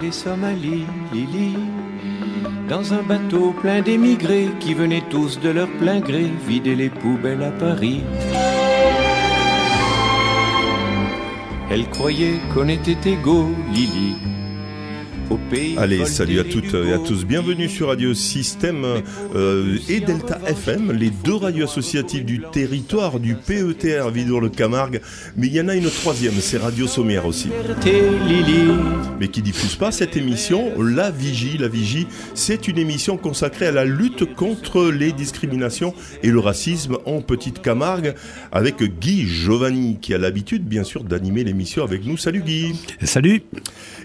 des Somalie, Lili, dans un bateau plein d'émigrés qui venaient tous de leur plein gré vider les poubelles à Paris. Elle croyait qu'on était égaux, Lily. Allez, salut à toutes et à tous. Bienvenue sur Radio Système euh, et Delta FM, les deux radios associatives du territoire du PETR Vidour-le-Camargue. Mais il y en a une troisième, c'est Radio Sommière aussi. Mais qui diffuse pas cette émission, La Vigie. La Vigie, c'est une émission consacrée à la lutte contre les discriminations et le racisme en Petite Camargue avec Guy Giovanni qui a l'habitude, bien sûr, d'animer l'émission avec nous. Salut Guy. Salut.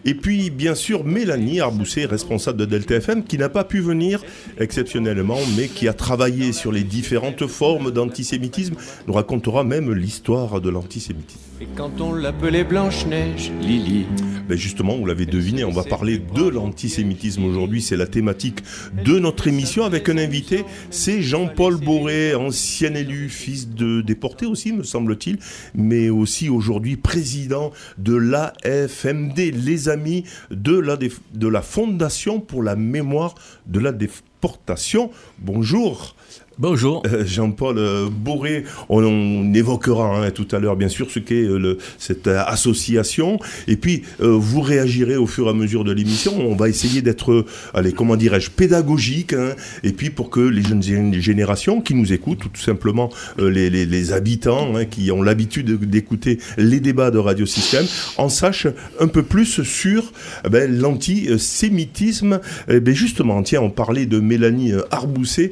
Et puis, bien sûr, Mélanie Arbousset, responsable de Delta FM, qui n'a pas pu venir exceptionnellement, mais qui a travaillé sur les différentes formes d'antisémitisme, nous racontera même l'histoire de l'antisémitisme. Et quand on l'appelait Blanche-Neige, Lily. Ben justement, vous l'avez deviné, on va parler de l'antisémitisme aujourd'hui. C'est la thématique de notre émission avec un invité. C'est Jean-Paul Boré, ancien élu, fils de déporté aussi, me semble-t-il, mais aussi aujourd'hui président de l'AFMD, les amis de la, de la Fondation pour la mémoire de la déportation. Bonjour. Bonjour. Euh, Jean-Paul euh, Bourré, on, évoquera hein, tout à l'heure bien sûr ce qu'est euh, cette association. Et puis vous réagirez au fur et à mesure de l'émission. On va essayer d'être, allez, comment dirais-je, pédagogique. Hein, et puis pour que les jeunes générations qui nous écoutent, tout simplement les, habitants hein, qui ont l'habitude d'écouter les débats de Radio Système, en sachent un peu plus sur eh ben, l'antisémitisme. Eh ben, justement, tiens, on parlait de Mélanie Arbousset.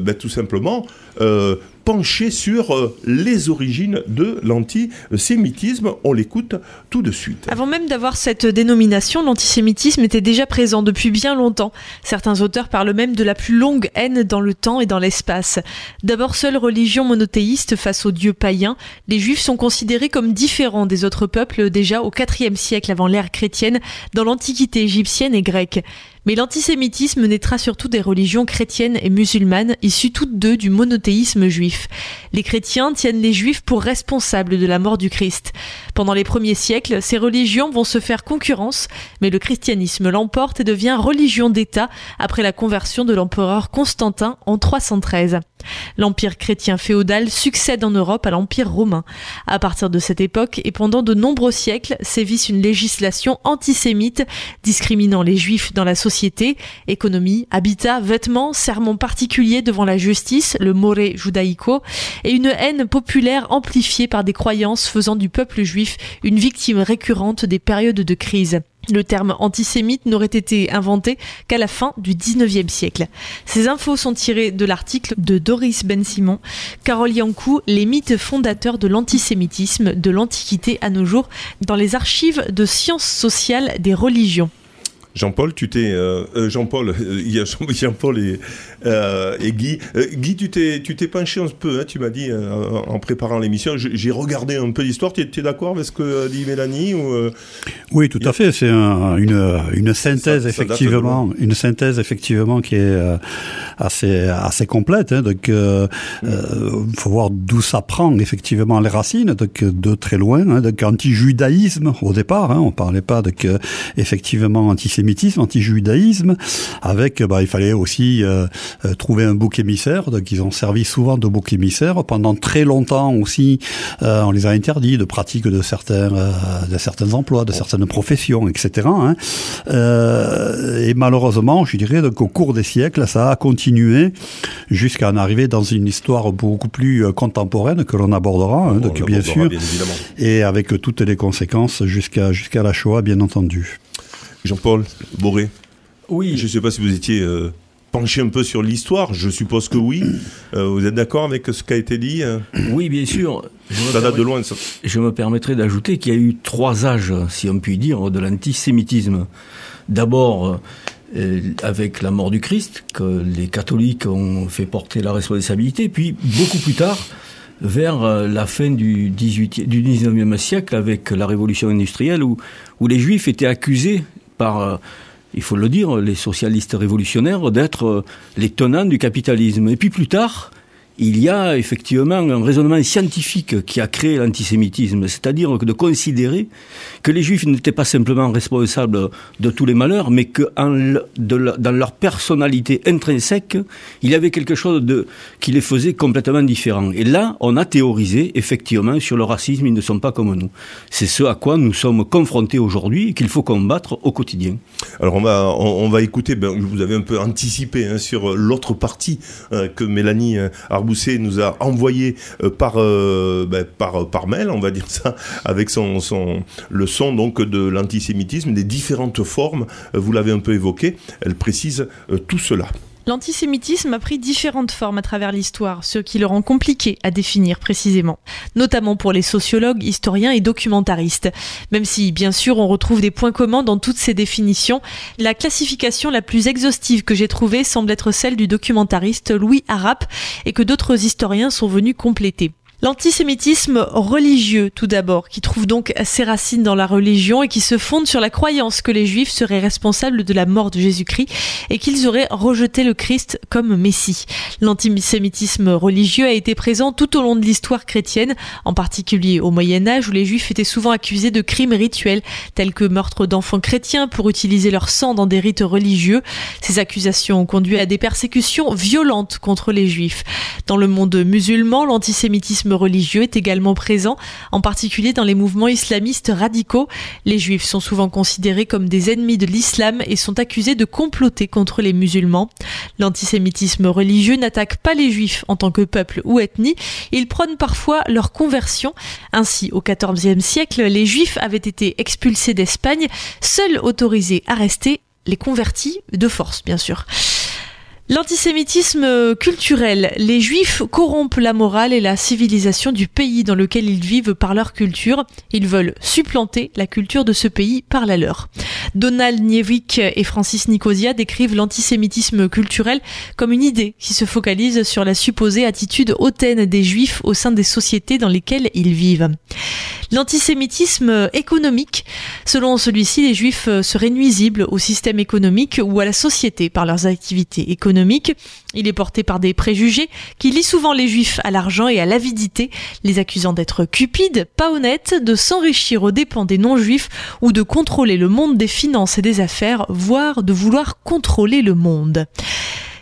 Ben, tout simplement euh, pencher sur euh, les origines de l'antisémitisme. On l'écoute tout de suite. Avant même d'avoir cette dénomination, l'antisémitisme était déjà présent depuis bien longtemps. Certains auteurs parlent même de la plus longue haine dans le temps et dans l'espace. D'abord seule religion monothéiste face aux dieux païens, les juifs sont considérés comme différents des autres peuples déjà au IVe siècle avant l'ère chrétienne dans l'antiquité égyptienne et grecque. Mais l'antisémitisme naîtra surtout des religions chrétiennes et musulmanes, issues toutes deux du monothéisme juif. Les chrétiens tiennent les juifs pour responsables de la mort du Christ. Pendant les premiers siècles, ces religions vont se faire concurrence, mais le christianisme l'emporte et devient religion d'État après la conversion de l'empereur Constantin en 313. L'empire chrétien féodal succède en Europe à l'empire romain. À partir de cette époque et pendant de nombreux siècles, sévisse une législation antisémite discriminant les juifs dans la société, économie, habitat, vêtements, sermons particuliers devant la justice, le more judaico, et une haine populaire amplifiée par des croyances faisant du peuple juif une victime récurrente des périodes de crise. Le terme antisémite n'aurait été inventé qu'à la fin du 19e siècle. Ces infos sont tirées de l'article de Doris Ben-Simon, Carole Yankou, Les mythes fondateurs de l'antisémitisme de l'Antiquité à nos jours, dans les archives de sciences sociales des religions. Jean-Paul, tu t'es. Euh, euh, Jean-Paul, il y a Jean-Paul et, euh, et Guy. Euh, Guy, tu t'es, tu t'es penché un peu, hein, tu m'as dit, en préparant l'émission. J'ai regardé un peu l'histoire. Tu es, d'accord avec ce que dit Mélanie ou, Oui, tout à fait. C'est une, une synthèse, effectivement. Une synthèse, effectivement, qui est assez, assez complète. Hein, donc, il faut voir d'où ça prend, effectivement, les racines. Donc, de très loin. Hein, donc, anti-judaïsme, au départ. Hein, on parlait pas de effectivement, antisémitisme, anti-judaïsme. Avec, bah, il fallait aussi euh, trouver un bouc émissaire. Donc ils ont servi souvent de bouc émissaire. Pendant très longtemps aussi, euh, on les a interdits de pratique de certains, euh, de certains emplois, de certaines professions, etc. Hein. et malheureusement, je dirais donc au cours des siècles, ça a continué jusqu'à en arriver dans une histoire beaucoup plus contemporaine que l'on abordera, hein, donc bien sûr, et avec toutes les conséquences jusqu'à jusqu'à la Shoah, bien entendu. Jean-Paul Boré. Oui. Je ne sais pas si vous étiez pencher un peu sur l'histoire Je suppose que oui. Euh, vous êtes d'accord avec ce qui a été dit euh Oui, bien sûr. ça date de loin. Ça. Je me permettrai d'ajouter qu'il y a eu trois âges, si on peut dire, de l'antisémitisme. D'abord, euh, avec la mort du Christ, que les catholiques ont fait porter la responsabilité, puis beaucoup plus tard, vers la fin du, 18, du 19e siècle, avec la révolution industrielle, où, où les juifs étaient accusés par il faut le dire, les socialistes révolutionnaires d'être euh, les tenants du capitalisme. Et puis plus tard, il y a effectivement un raisonnement scientifique qui a créé l'antisémitisme, c'est-à-dire de considérer que les juifs n'étaient pas simplement responsables de tous les malheurs, mais que dans leur personnalité intrinsèque, il y avait quelque chose qui les faisait complètement différents. Et là, on a théorisé effectivement sur le racisme, ils ne sont pas comme nous. C'est ce à quoi nous sommes confrontés aujourd'hui et qu'il faut combattre au quotidien. Alors on va, on, va écouter, ben, vous avez un peu anticipé hein, sur l'autre partie euh, que Mélanie euh, Arbousset nous a envoyé euh, par, ben, par, par mail, on va dire ça, avec son, son, le son donc de l'antisémitisme, des différentes formes, vous l'avez un peu évoqué, elle précise tout cela. L'antisémitisme a pris différentes formes à travers l'histoire, ce qui le rend compliqué à définir précisément, notamment pour les sociologues, historiens et documentaristes. Même si, bien sûr, on retrouve des points communs dans toutes ces définitions, la classification la plus exhaustive que j'ai trouvée semble être celle du documentariste Louis Arap et que d'autres historiens sont venus compléter. L'antisémitisme religieux, tout d'abord, qui trouve donc ses racines dans la religion et qui se fonde sur la croyance que les Juifs seraient responsables de la mort de Jésus-Christ et qu'ils auraient rejeté le Christ comme Messie. L'antisémitisme religieux a été présent tout au long de l'histoire chrétienne, en particulier au Moyen Âge où les Juifs étaient souvent accusés de crimes rituels tels que meurtre d'enfants chrétiens pour utiliser leur sang dans des rites religieux. Ces accusations ont conduit à des persécutions violentes contre les Juifs. Dans le monde musulman, l'antisémitisme religieux est également présent, en particulier dans les mouvements islamistes radicaux. Les juifs sont souvent considérés comme des ennemis de l'islam et sont accusés de comploter contre les musulmans. L'antisémitisme religieux n'attaque pas les juifs en tant que peuple ou ethnie, il prône parfois leur conversion. Ainsi, au XIVe siècle, les juifs avaient été expulsés d'Espagne, seuls autorisés à rester les convertis de force, bien sûr. L'antisémitisme culturel. Les juifs corrompent la morale et la civilisation du pays dans lequel ils vivent par leur culture. Ils veulent supplanter la culture de ce pays par la leur. Donald Niewik et Francis Nicosia décrivent l'antisémitisme culturel comme une idée qui se focalise sur la supposée attitude hautaine des juifs au sein des sociétés dans lesquelles ils vivent. L'antisémitisme économique. Selon celui-ci, les juifs seraient nuisibles au système économique ou à la société par leurs activités économiques. Il est porté par des préjugés qui lient souvent les juifs à l'argent et à l'avidité, les accusant d'être cupides, pas honnêtes, de s'enrichir aux dépens des non-juifs ou de contrôler le monde des finances et des affaires, voire de vouloir contrôler le monde.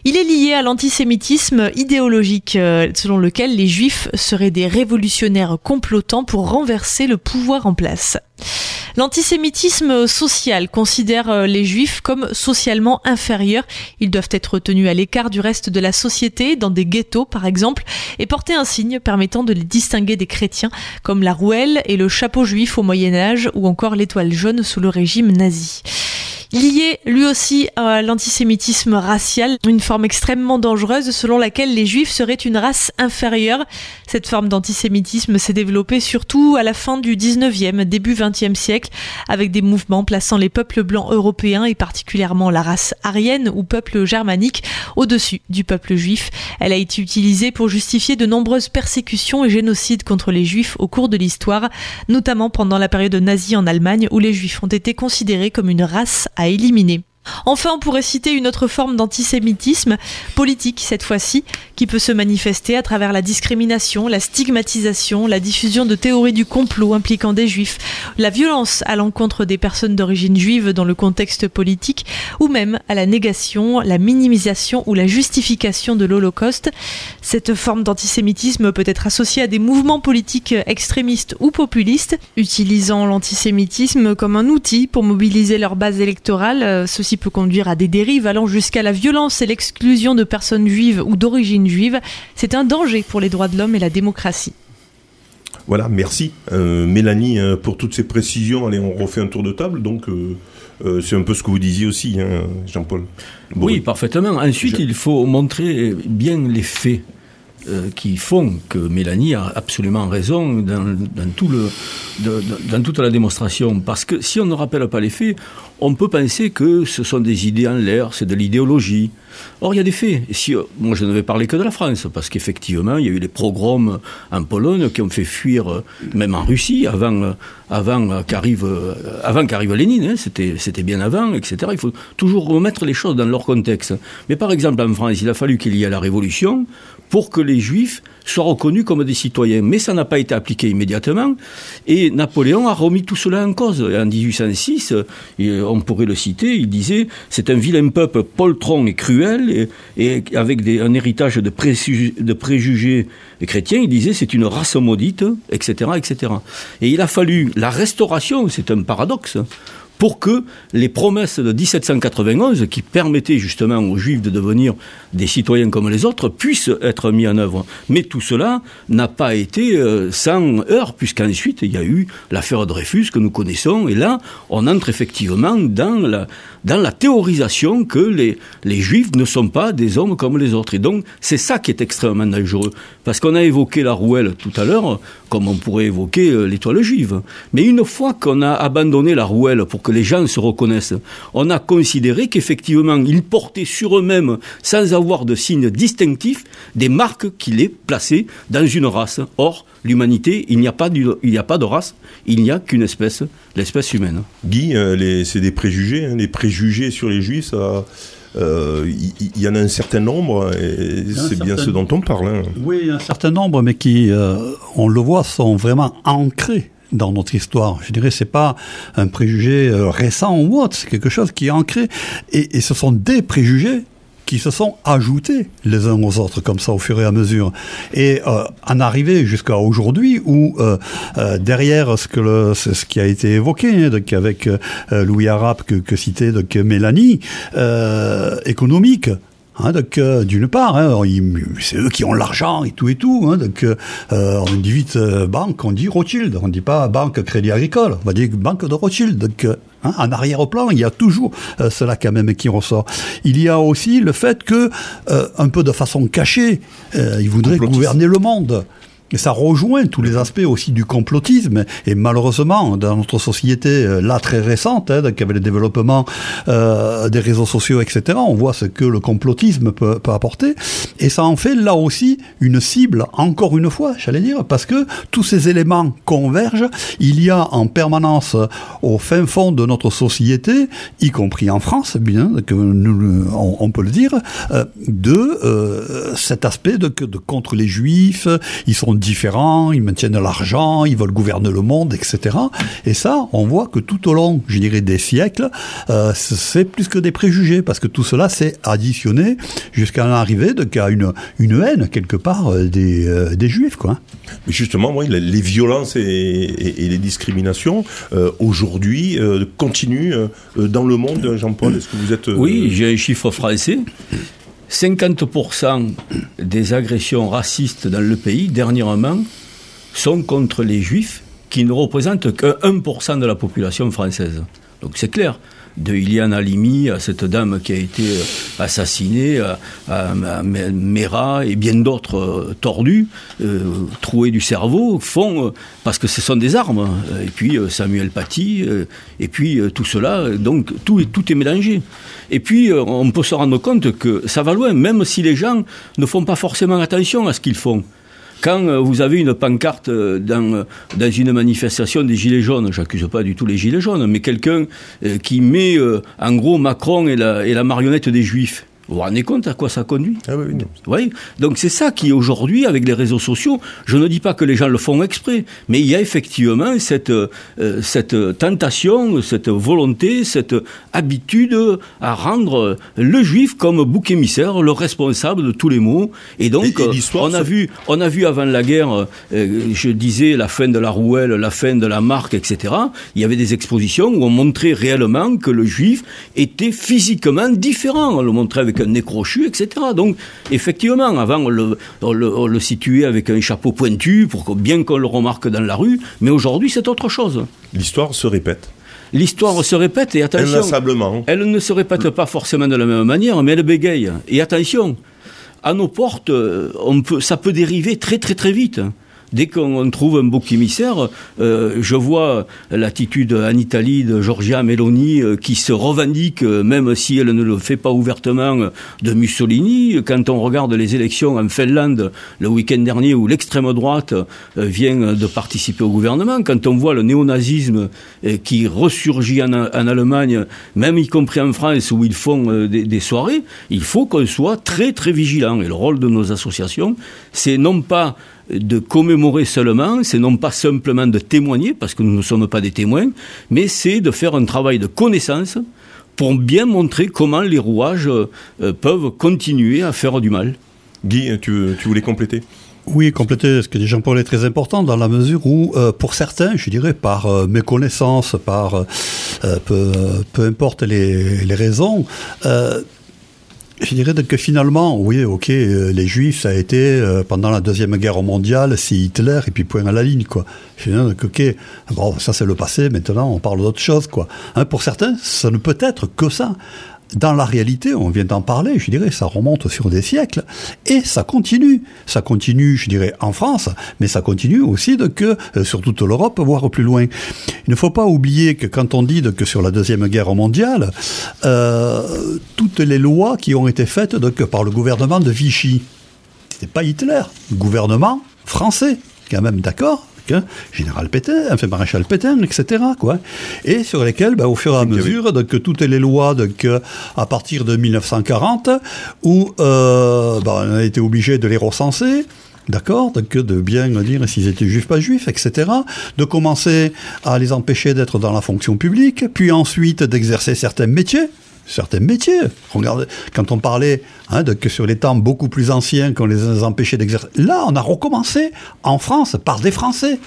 Il est lié à l'antisémitisme idéologique, euh, selon lequel les juifs seraient des révolutionnaires complotants pour renverser le pouvoir en place. L'antisémitisme social considère euh, les juifs comme socialement inférieurs. Ils doivent être tenus à l'écart du reste de la société, dans des ghettos par exemple, et porter un signe permettant de les distinguer des chrétiens, comme la rouelle et le chapeau juif au Moyen Âge, ou encore l'étoile jaune sous le régime nazi lié lui aussi à l'antisémitisme racial, une forme extrêmement dangereuse selon laquelle les juifs seraient une race inférieure. Cette forme d'antisémitisme s'est développée surtout à la fin du 19e, début 20e siècle, avec des mouvements plaçant les peuples blancs européens et particulièrement la race aryenne ou peuple germanique au-dessus du peuple juif. Elle a été utilisée pour justifier de nombreuses persécutions et génocides contre les juifs au cours de l'histoire, notamment pendant la période nazie en Allemagne où les juifs ont été considérés comme une race à éliminer. Enfin, on pourrait citer une autre forme d'antisémitisme, politique cette fois-ci, qui peut se manifester à travers la discrimination, la stigmatisation, la diffusion de théories du complot impliquant des juifs, la violence à l'encontre des personnes d'origine juive dans le contexte politique, ou même à la négation, la minimisation ou la justification de l'Holocauste. Cette forme d'antisémitisme peut être associée à des mouvements politiques extrémistes ou populistes, utilisant l'antisémitisme comme un outil pour mobiliser leur base électorale. Ceci peut conduire à des dérives allant jusqu'à la violence et l'exclusion de personnes juives ou d'origine juive. C'est un danger pour les droits de l'homme et la démocratie. Voilà, merci euh, Mélanie euh, pour toutes ces précisions. Allez, on refait un tour de table. Donc, euh, c'est un peu ce que vous disiez aussi, hein, Jean-Paul. Oui, parfaitement. Ensuite, il faut montrer bien les faits qui font que Mélanie a absolument raison dans, tout le, dans toute la démonstration. Parce que si on ne rappelle pas les faits, on peut penser que ce sont des idées en l'air, c'est de l'idéologie. Or, il y a des faits. Si, euh, moi, je ne vais parler que de la France, parce qu'effectivement, il y a eu des pogroms en Pologne qui ont fait fuir, euh, même en Russie, avant, euh, avant qu'arrive, avant Lénine. Hein, c'était, c'était bien avant, etc. Il faut toujours remettre les choses dans leur contexte. Mais par exemple, en France, il a fallu qu'il y ait la Révolution pour que les juifs soient reconnus comme des citoyens. Mais ça n'a pas été appliqué immédiatement. Et Napoléon a remis tout cela en cause. en 1806, on pourrait le citer, il disait c'est un vilain peuple poltron et cruel, et, avec un héritage de, de préjugés chrétiens. Il disait c'est une race maudite, etc., etc. Et il a fallu la restauration, c'est un paradoxe, pour que les promesses de 1791, qui permettaient justement aux Juifs de devenir des citoyens comme les autres, puissent être mis en œuvre. Mais tout cela n'a pas été euh, sans heurts, puisqu'ensuite il y a eu l'affaire Dreyfus que nous connaissons, et là on entre effectivement dans la, dans la théorisation que les, les Juifs ne sont pas des hommes comme les autres. Et donc c'est ça qui est extrêmement dangereux, parce qu'on a évoqué la rouelle tout à l'heure, comme on pourrait évoquer euh, l'étoile juive. Mais une fois qu'on a abandonné la rouelle pour que les gens se reconnaissent. On a considéré qu'effectivement, ils portaient sur eux-mêmes, sans avoir de signes distinctifs, des marques qui les plaçaient dans une race. Or, l'humanité, il n'y a, pas a pas de race, il n'y a qu'une espèce, l'espèce humaine. Guy, euh, c'est des préjugés, hein, préjugés sur les juifs, il euh, y, en a un certain nombre, et c'est bien ce dont on parle. Hein. Oui, un certain nombre, mais qui, euh, on le voit, sont vraiment ancrés dans notre histoire. Je dirais c'est pas un préjugé euh, récent ou autre, c'est quelque chose qui est ancré. Et, ce sont des préjugés qui se sont ajoutés les uns aux autres comme ça au fur et à mesure et euh, en arriver jusqu'à aujourd'hui où euh, derrière ce que le, ce qui a été évoqué hein, donc avec Louis Arabe que, que citait donc Mélanie économique Hein, donc, euh, d'une part, hein, c'est eux qui ont l'argent et tout et tout. Hein, donc, euh, on dit vite euh, banque, on dit Rothschild, on dit pas banque Crédit Agricole, on va dire banque de Rothschild. Donc, hein, en arrière-plan, il y a toujours cela quand même qui ressort. Il y a aussi le fait que, un peu de façon cachée, ils voudraient gouverner le monde. Et ça rejoint tous les aspects aussi du complotisme. Et malheureusement, dans notre société, euh, là très récente, hein, avec le développement euh, des réseaux sociaux, etc., on voit ce que le complotisme peut, apporter. Et ça en fait là aussi une cible, encore une fois, j'allais dire, parce que tous ces éléments convergent. Il y a en permanence au fin fond de notre société, y compris en France, bien que nous, on, peut le dire, euh, de euh, cet aspect de contre les juifs. Ils sont différents, ils maintiennent l'argent, ils veulent gouverner le monde, etc. Et ça, on voit que tout au long, je dirais, des siècles, euh, c'est plus que des préjugés, parce que tout cela s'est additionné jusqu'à l'arrivée de qu'à une, une haine, quelque part, euh, des, euh, des juifs, quoi. Mais justement, oui, les violences et, les discriminations, aujourd'hui, continuent dans le monde. Jean-Paul, est-ce que vous êtes... Oui, j'ai un chiffre français. 50% des agressions racistes dans le pays, dernièrement, sont contre les juifs, qui ne représentent que 1% de la population française. Donc c'est clair de Iliane Halimi à cette dame qui a été euh, assassinée, à, Mera et bien d'autres euh, tordus, euh, troués du cerveau, font, parce que ce sont des armes, et puis Samuel Paty, et puis tout cela, donc tout, tout est mélangé. Et puis on peut se rendre compte que ça va loin, même si les gens ne font pas forcément attention à ce qu'ils font. Quand euh, vous avez une pancarte euh, dans, euh, dans une manifestation des Gilets jaunes, j'accuse pas du tout les Gilets jaunes, mais quelqu'un qui met en gros Macron et la marionnette des Juifs, vous vous rendez compte à quoi ça conduit ah oui, oui. Donc c'est ça qui aujourd'hui, avec les réseaux sociaux, je ne dis pas que les gens le font exprès, mais il y a effectivement cette, euh, cette tentation, cette volonté, cette habitude à rendre le juif comme bouc émissaire, le responsable de tous les maux. Et donc, on, a vu, on a vu avant la guerre, euh, je disais, la fin de la rouelle, la fin de la marque, etc. Il y avait des expositions où on montrait réellement que le juif était physiquement différent. On le montrait avec un nez crochu, etc. Donc, effectivement, avant, on le, situait avec un chapeau pointu pour que, bien qu'on le remarque dans la rue, mais aujourd'hui, c'est autre chose. L'histoire se répète. L'histoire se répète et attention. Elle ne se répète pas forcément de la même manière, mais elle bégaye. Et attention, à nos portes, on peut, ça peut dériver très très très vite dès qu'on trouve un bouc émissaire, euh, je vois l'attitude en Italie de Giorgia Meloni euh, qui se revendique, euh, même si elle ne le fait pas ouvertement, de Mussolini. Quand on regarde les élections en Finlande le week-end dernier où l'extrême droite vient de participer au gouvernement, quand on voit le néonazisme qui ressurgit en, Allemagne, même y compris en France où ils font des, des soirées, il faut qu'on soit très très vigilant. Et le rôle de nos associations, c'est non pas de commémorer seulement, c'est non pas simplement de témoigner, parce que nous ne sommes pas des témoins, mais c'est de faire un travail de connaissance pour bien montrer comment les rouages euh, peuvent continuer à faire du mal. Guy, tu, tu voulais compléter? Oui, compléter ce que dit Jean-Paul est très important dans la mesure où, euh, pour certains, je dirais, par euh, méconnaissance, par peu, peu, importe les, les raisons, je dirais que finalement, oui, ok, euh, les Juifs, ça a été euh, pendant la deuxième guerre mondiale, c'est Hitler et puis point à la ligne, quoi. Je dirais que, ok, bon, ça c'est le passé. Maintenant, on parle d'autre chose, quoi. Hein, pour certains, ça ne peut être que ça dans la réalité, on vient d'en parler, je dirais, ça remonte sur des siècles, et ça continue. Ça continue, je dirais, en France, mais ça continue aussi de que euh, sur toute l'Europe, voire plus loin. Il ne faut pas oublier que quand on dit que sur la Deuxième Guerre mondiale, euh, toutes les lois qui ont été faites par le gouvernement de Vichy, c'était pas Hitler, le gouvernement français, quand même d'accord? Général Pétain, enfin maréchal Pétain, etc. Quoi. Et sur lesquels, ben, au fur et à mesure, donc, toutes les lois donc, à partir de 1940, où euh, ben, on a été obligé de les recenser, D'accord Donc de bien dire s'ils étaient juifs, pas juifs, etc. De commencer à les empêcher d'être dans la fonction publique, puis ensuite d'exercer certains métiers certains métiers. Quand on parlait hein, que sur les temps beaucoup plus anciens qu'on les empêchait d'exercer, là, on a recommencé en France par des Français.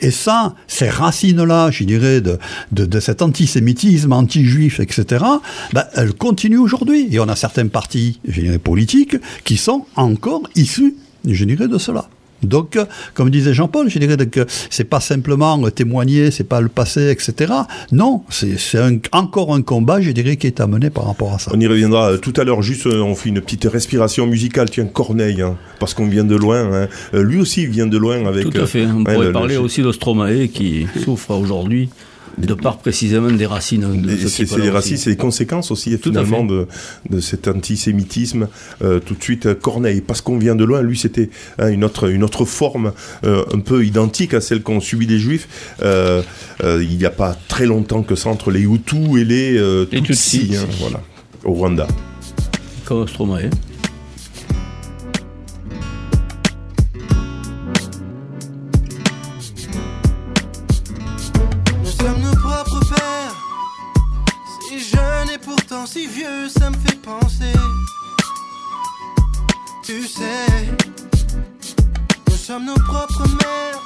Et ça, ces racines-là, je dirais, de cet antisémitisme, anti-juif, etc., ben, elles continuent aujourd'hui. Et on a certains partis, je dirais, politiques qui sont encore issus, je dirais, de cela. Donc, comme disait Jean-Paul, je dirais que c'est pas simplement témoigner, c'est pas le passé, etc. Non, c'est encore un combat, je dirais, qui est amené par rapport à ça. On y reviendra euh, tout à l'heure, juste euh, on fait une petite respiration musicale. Tiens, Corneille, hein, parce qu'on vient de loin. Hein. Euh, lui aussi vient de loin avec. Tout à fait. On pourrait parler aussi d'Ostromae qui souffre aujourd'hui de part précisément des racines. De c'est les racines, c'est les conséquences aussi finalement de, de, cet antisémitisme. Euh, tout de suite, euh, Corneille, parce qu'on vient de loin, lui c'était hein, une, autre, une autre forme euh, un peu identique à celle qu'ont subi les Juifs. il n'y a pas très longtemps que ça entre les Hutus et les Tutsis, hein, voilà, au Rwanda. Comme Stromae. Si vieux, ça me fait penser. Tu sais, nous sommes nos propres mères.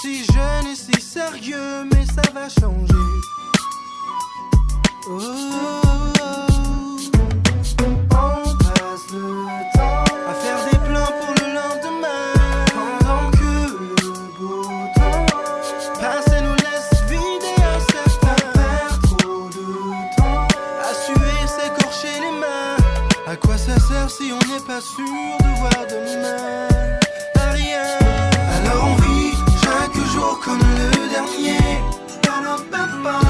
Si jeunes et si sérieux, mais ça va changer. oh. oh, oh. sûr de voir demain. Rien. Alors on vit chaque jour comme le dernier. Et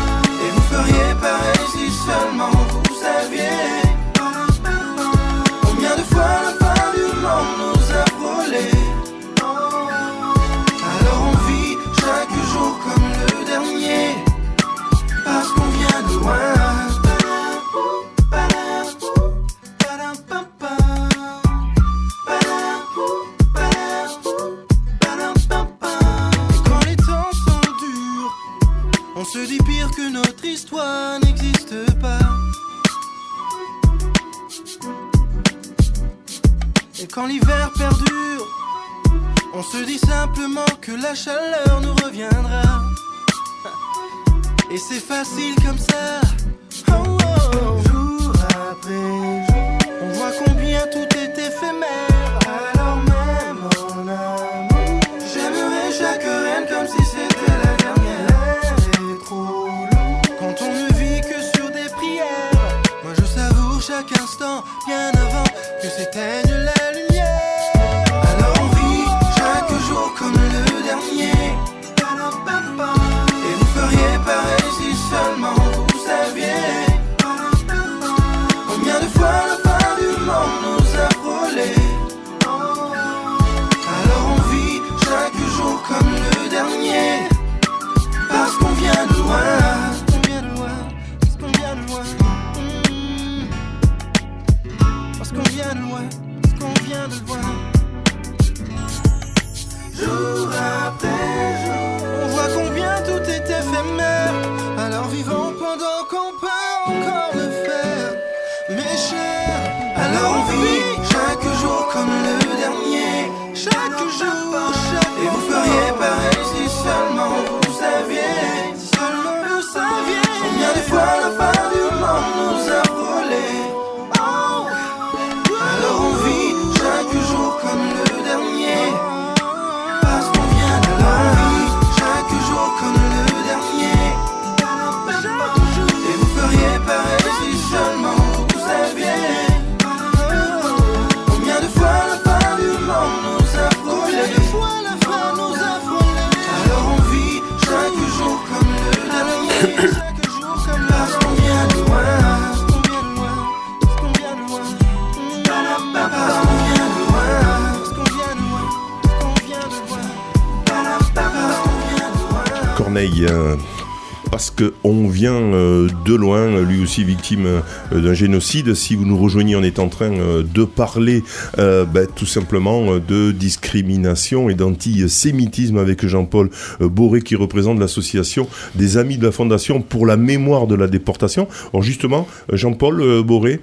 vient euh, de loin, lui aussi victime euh, d'un génocide. Si vous nous rejoignez, on est en train de parler ben, tout simplement de discrimination et d'antisémitisme avec Jean-Paul Boré qui représente l'association des Amis de la Fondation pour la mémoire de la déportation. Alors justement, Jean-Paul Boré,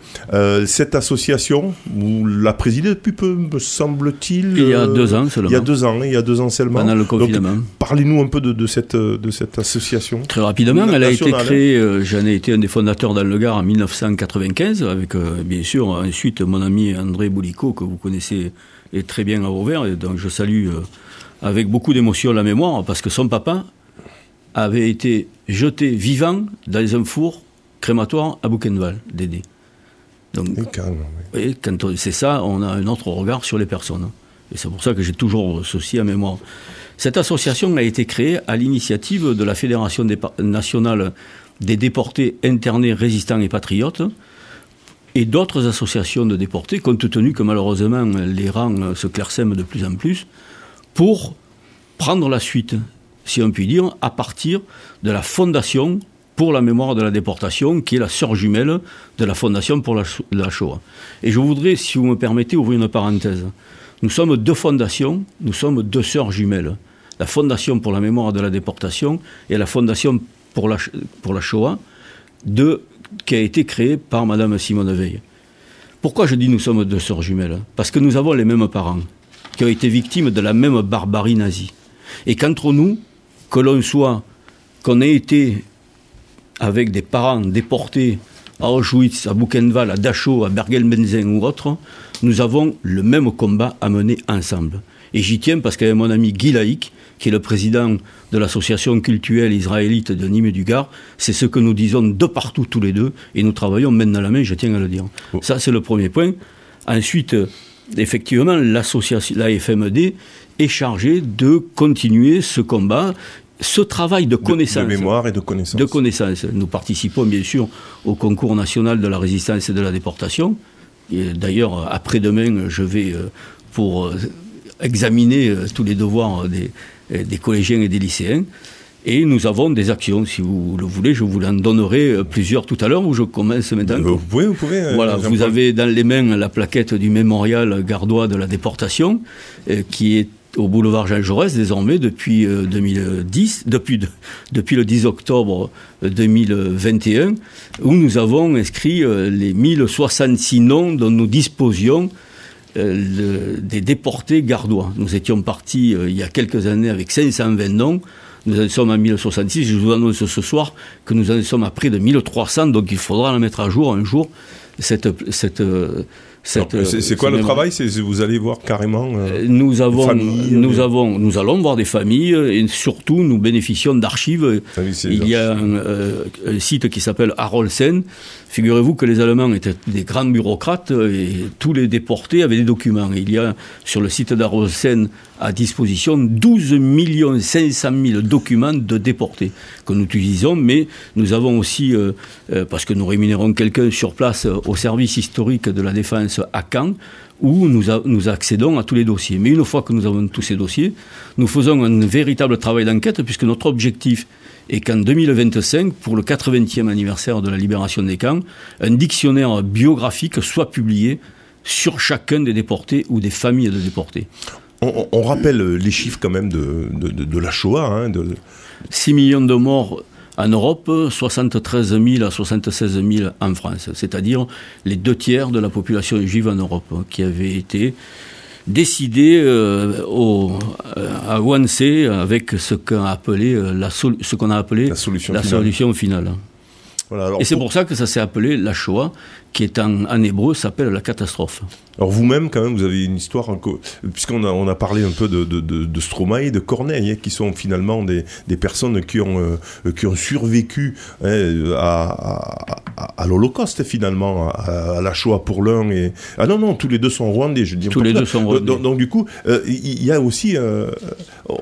cette association, vous la présidez depuis peu, me semble-t-il Il y a deux ans seulement. Il y a deux ans, il y a deux ans seulement. Pendant le confinement. Parlez-nous un peu de, de, cette, de cette association. Très rapidement, elle a été euh, j'en ai été un des fondateurs dans le Gard en 1995, avec euh, bien sûr ensuite mon ami André Boulico, que vous connaissez très bien à Vauvert, et donc je salue euh, avec beaucoup d'émotion la mémoire, parce que son papa avait été jeté vivant dans un four crématoire à Buchenwald, Dédé. Donc, quand c'est ça, on a un autre regard sur les personnes. Et c'est pour ça que j'ai toujours ceci à mémoire. Cette association a été créée à l'initiative de la Fédération nationale des déportés internés résistants et patriotes et d'autres associations de déportés, compte tenu que malheureusement les rangs se clairsèment de plus en plus, pour prendre la suite, si on peut dire, à partir de la Fondation pour la mémoire de la déportation, qui est la sœur jumelle de la Fondation pour la, la Shoah. Et je voudrais, si vous me permettez, ouvrir une parenthèse. Nous sommes deux fondations, nous sommes deux sœurs jumelles la Fondation pour la mémoire de la déportation et la Fondation pour la, pour la Shoah, qui a été créée par Madame Simone Veil. Pourquoi je dis nous sommes deux sœurs jumelles? Parce que nous avons les mêmes parents, qui ont été victimes de la même barbarie nazie. Et qu'entre nous, que l'on soit, qu'on ait été avec des parents déportés à Auschwitz, à Buchenwald, à Dachau, à Bergen-Belsen ou autre, nous avons le même combat à mener ensemble. Et j'y tiens parce qu'avec mon ami Guy Laïc, qui est le président de l'association culturelle israélite de Nîmes et du Gard, c'est ce que nous disons de partout tous les deux, et nous travaillons main dans la main, je tiens à le dire. Oh. Ça, c'est le premier point. Ensuite, effectivement, l'association, la FMD est chargée de continuer ce combat, ce travail de connaissance. De, mémoire et de connaissance. De connaissance. Nous participons bien sûr au concours national de la résistance et de la déportation. D'ailleurs, après-demain, je vais euh, pour euh, examiner euh, tous les devoirs des, euh, des collégiens et des lycéens. Et nous avons des actions, si vous le voulez, je vous en donnerai euh, plusieurs tout à l'heure, où je commence maintenant. Vous pouvez, vous pouvez. Euh, voilà, vous avez dans les mains la plaquette du mémorial gardois de la déportation, qui est au boulevard Jean Jaurès désormais depuis 2010, depuis, depuis le 10 octobre 2021, où nous avons inscrit les 1066 noms dont nous disposions euh, des déportés gardois. Nous étions partis euh, il y a quelques années avec 520 noms. Nous en sommes à 1066. Je vous annonce ce soir que nous en sommes à près de 1300. Donc il faudra la mettre à jour un jour, cette, euh, c'est quoi le travail? Vous allez voir carrément euh, nous avons, nous avons, nous allons voir des familles et surtout nous bénéficions d'archives. Il y a un, un site qui s'appelle Harolsen. Figurez-vous que les Allemands étaient des grands bureaucrates et tous les déportés avaient des documents. il y a sur le site d'Harolsen à disposition 12 500 000 documents de déportés que nous utilisons, mais nous avons aussi, euh, euh, parce que nous rémunérons quelqu'un sur place au service historique de la défense à Caen, où nous, nous, accédons à tous les dossiers. Mais une fois que nous avons tous ces dossiers, nous faisons un véritable travail d'enquête, puisque notre objectif est qu'en 2025, pour le 80e anniversaire de la libération des camps, un dictionnaire biographique soit publié sur chacun des déportés ou des familles de déportés. On, rappelle les chiffres quand même de, de, la Shoah. Hein, de... 6 millions de morts En Europe, 73 000 à 76 000 en France, c'est-à-dire les deux tiers de la population juive en Europe qui avait été décidé euh, au, euh, à Wannsee avec ce qu'on a appelé, euh, la, ce qu'on a appelé la solution la finale. Solution finale. Voilà, alors Et c'est pour- pour ça que ça s'est appelé la Shoah, qui est en, en hébreu s'appelle la catastrophe. Alors vous-même, quand même, vous avez une histoire, puisqu'on a, on a parlé un peu de, de, de, de Stromae, de Corneille, hein, qui sont finalement des, des personnes qui ont, euh, qui ont survécu hein, à, à, à l'Holocauste, finalement, à, à la Shoah pour l'un. Et... Ah non, non, tous les deux sont rwandais, je dis. Tous les deux sont rwandais. Donc, donc, du coup, euh, il y, a aussi... euh,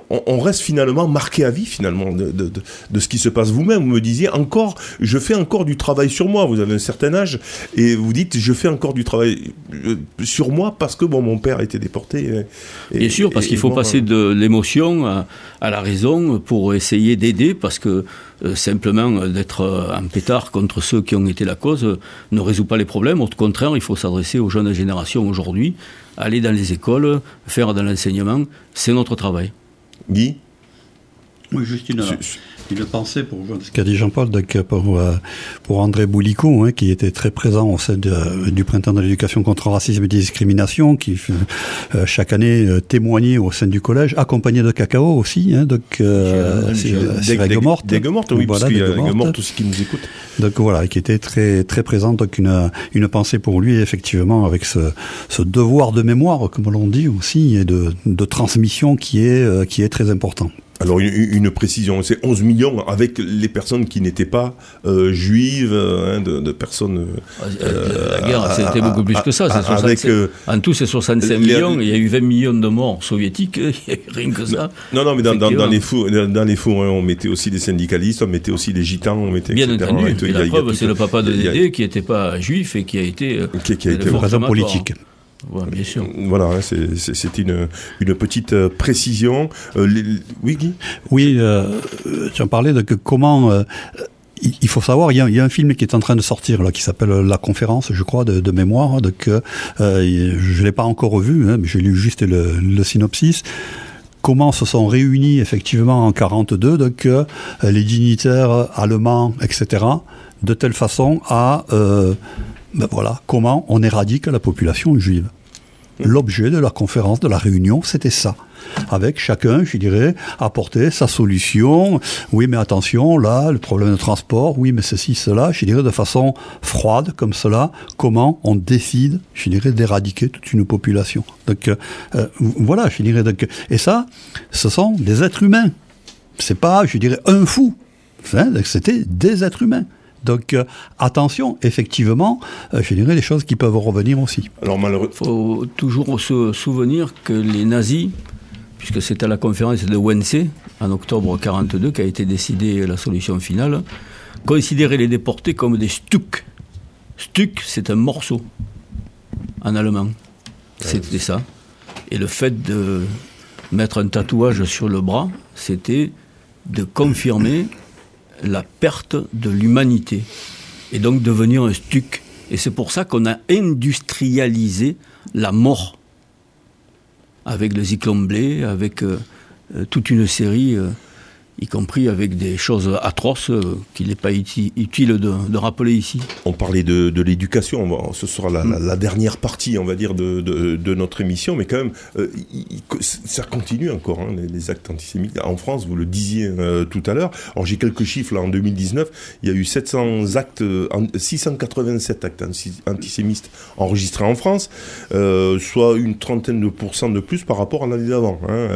on, on reste finalement marqué à vie, finalement, de, de, de, de ce qui se passe. Vous-même, vous me disiez, encore, je fais encore du travail sur moi. Vous avez un certain âge, et vous dites, je fais encore du travail euh, sur moi parce que bon, mon père a été déporté. et- Bien sûr, parce et- qu'il et faut moi, passer de l'émotion à, à la raison pour essayer d'aider, parce que euh, simplement euh, d'être euh, en pétard contre ceux qui ont été la cause euh, ne résout pas les problèmes. Au contraire, il faut s'adresser aux jeunes générations aujourd'hui, aller dans les écoles, faire de l'enseignement, c'est notre travail. Guy? Oui, juste une, Une pensée pour ce qu'a dit Jean-Paul, donc, pour, euh, pour André Boulicot, hein, qui était très présent au sein de- du printemps de l'éducation contre le racisme et la discrimination, qui euh, chaque année euh, témoignait au sein du collège, accompagné de cacao aussi, hein, donc euh, Des- Mortes. des Mortes, oui, Voilà, parce qu'il y a Mortes aussi qui nous écoutent. Donc voilà, qui était très très présent, donc une, une pensée pour lui, effectivement, avec ce, ce devoir de mémoire, comme l'on dit aussi, et de, de transmission qui est, euh, qui est très important. Alors une, une précision, c'est 11 millions avec les personnes qui n'étaient pas euh, juives, euh, hein, de, de personnes... euh, la guerre, c'était beaucoup plus que ça. c'est à- avec, 65 euh, en tout, c'est 65 les- millions. Il y a eu 20 millions de morts soviétiques. Il y a eu rien que ça. Non, non, mais dans, dans, dans Effectivement. les fous, dans, dans les hein, on mettait aussi des syndicalistes, on mettait aussi des gitans, on mettait Bien etc. entendu. Et tout, la preuve, c'est le papa de Dédé qui n'était pas juif et qui a été. euh, Qui, qui a été politique. Ouais, bien sûr. Voilà, hein, c'est- une, une petite euh, précision. Euh, les- oui, Guy? Oui, euh, euh, tu en parlais de que comment. euh, il faut savoir, il y, a, il y a un film qui est en train de sortir là, qui s'appelle La Conférence, je crois, de, de mémoire. Donc, euh, euh, je l'ai pas encore revu, hein, mais j'ai lu juste le, le synopsis. Comment se sont réunis effectivement en 42 donc euh, les dignitaires allemands, etc. De telle façon à, euh, ben voilà, comment on éradique la population juive. L'objet de la conférence, de la réunion, c'était ça. Avec chacun, je dirais, apporter sa solution. Oui, mais attention, là, le problème de transport, oui, mais ceci, cela, je dirais de façon froide, comme cela, comment on décide, je dirais, d'éradiquer toute une population. Donc, euh, euh, voilà, je dirais, donc, et ça, ce sont des êtres humains. C'est pas, je dirais, un fou. Donc C'était des êtres humains. Donc euh, attention, effectivement, euh, je dirais des choses qui peuvent revenir aussi. Alors malheureux. Il faut toujours se souvenir que les nazis, puisque c'est à la conférence de Wannsee, en octobre 1942, qu'a été décidée la solution finale, considéraient les déportés comme des Stück. Stück, c'est un morceau, en allemand. C'était ça. Et le fait de mettre un tatouage sur le bras, c'était de confirmer la perte de l'humanité et donc devenir un stuc. Et c'est pour ça qu'on a industrialisé la mort avec le zyklon blé, avec euh, euh, toute une série, euh, y compris avec des choses atroces euh, qu'il n'est pas uti- utile de, de rappeler ici. On parlait de, de l'éducation, ce sera la, la- Mm. la dernière partie, on va dire, de, de- notre émission, mais quand même, euh, il- ça continue encore, hein, les, les actes antisémites. En France, vous le disiez euh, tout à l'heure, alors j'ai quelques chiffres, là, en 2019, il y a eu 700 actes, euh, en- 687 actes anti- antisémites enregistrés en France, euh, soit une trentaine de pourcents de plus par rapport à l'année d'avant. hein.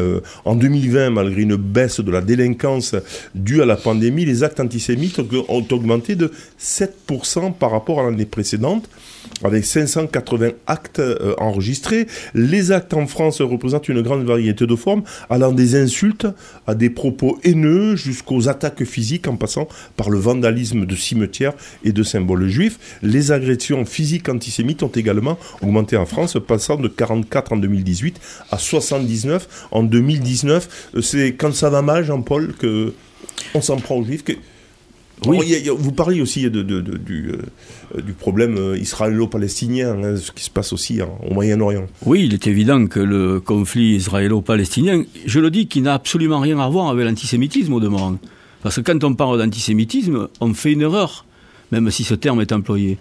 En 2020, malgré une baisse de la délinquance due à la pandémie, les actes antisémites ont augmenté de 7% par rapport à l'année précédente, avec 580 actes euh, enregistrés. Les actes en France représentent une grande variété de formes, allant des insultes à des propos haineux jusqu'aux attaques physiques, en passant par le vandalisme de cimetières et de symboles juifs. Les agressions physiques antisémites ont également augmenté en France, passant de 44 en 2018 à 79 en 2019. Euh, C'est quand ça va mal, Jean-Paul, que on s'en prend aux juifs. Oui. Vous parlez aussi de, de- de- du, euh, du problème euh, israélo-palestinien, hein, ce qui se passe aussi au Moyen-Orient. Oui, il est évident que le conflit israélo-palestinien, je le dis, qui n'a absolument rien à voir avec l'antisémitisme au demeurant. Parce que quand on parle d'antisémitisme, on fait une erreur, même si ce terme est employé.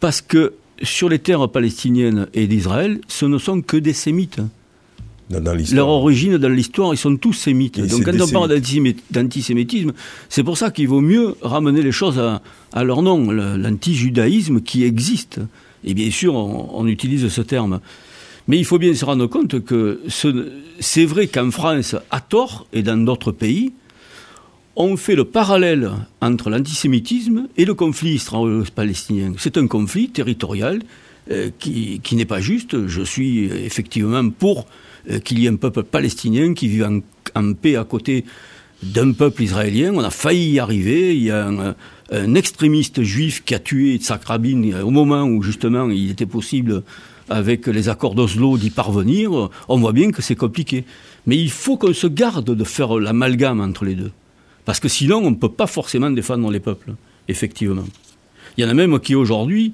Parce que sur les terres palestiniennes et d'Israël, ce ne sont que des sémites. Leur origine dans l'histoire, ils sont tous sémites. Donc quand on parle d'antisémitisme, c'est pour ça qu'il vaut mieux ramener les choses à, leur nom, l'antijudaïsme qui existe. Et bien sûr, on, utilise ce terme. Mais il faut bien se rendre compte que c'est vrai qu'en France, à tort, et dans d'autres pays, on fait le parallèle entre l'antisémitisme et le conflit israélo-palestinien. C'est un conflit territorial euh, qui, qui n'est pas juste. Je suis effectivement pour qu'il y ait un peuple palestinien qui vive en, paix à côté d'un peuple israélien. On a failli y arriver. Il y a un, extrémiste juif qui a tué Yitzhak Rabin au moment où justement il était possible avec les accords d'Oslo d'y parvenir. On voit bien que c'est compliqué. Mais il faut qu'on se garde de faire l'amalgame entre les deux. Parce que sinon, on ne peut pas forcément défendre les peuples, effectivement. Il y en a même qui aujourd'hui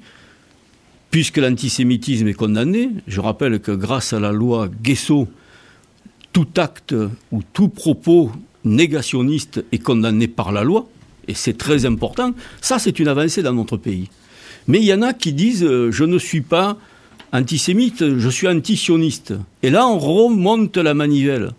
puisque l'antisémitisme est condamné, je rappelle que grâce à la loi Guesso, tout acte ou tout propos négationniste est condamné par la loi, et c'est très important, ça c'est une avancée dans notre pays. Mais il y en a qui disent euh, je ne suis pas antisémite, je suis antisioniste. Et là on remonte la manivelle,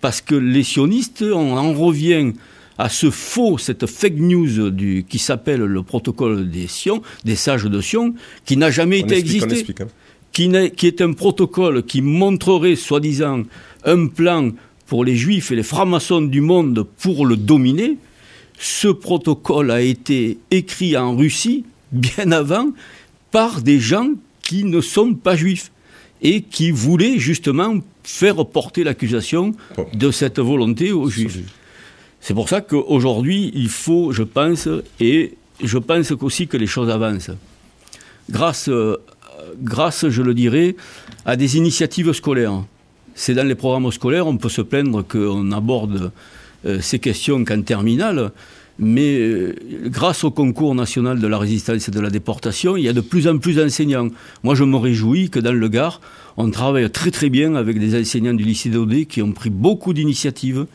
parce que les sionistes, on en revient à ce faux, cette fake news du, qui s'appelle le protocole des Sion, des sages de Sion, qui n'a jamais été existé, hein. qui, qui est un protocole qui montrerait, soi-disant, un plan pour les juifs et les francs-maçons du monde pour le dominer. Ce protocole a été écrit en Russie bien avant par des gens qui ne sont pas juifs et qui voulaient justement faire porter l'accusation de cette volonté aux juifs. C'est pour ça qu'aujourd'hui, il faut, je pense, et je pense aussi que les choses avancent. Grâce, euh, grâce, je le dirais, à des initiatives scolaires. C'est dans les programmes scolaires, on peut se plaindre qu'on aborde euh, ces questions qu'en terminale, mais euh, grâce au concours national de la résistance et de la déportation, il y a de plus en plus d'enseignants. Moi, je me réjouis que dans le Gard, on travaille très très bien avec des enseignants du lycée d'Odé qui ont pris beaucoup d'initiatives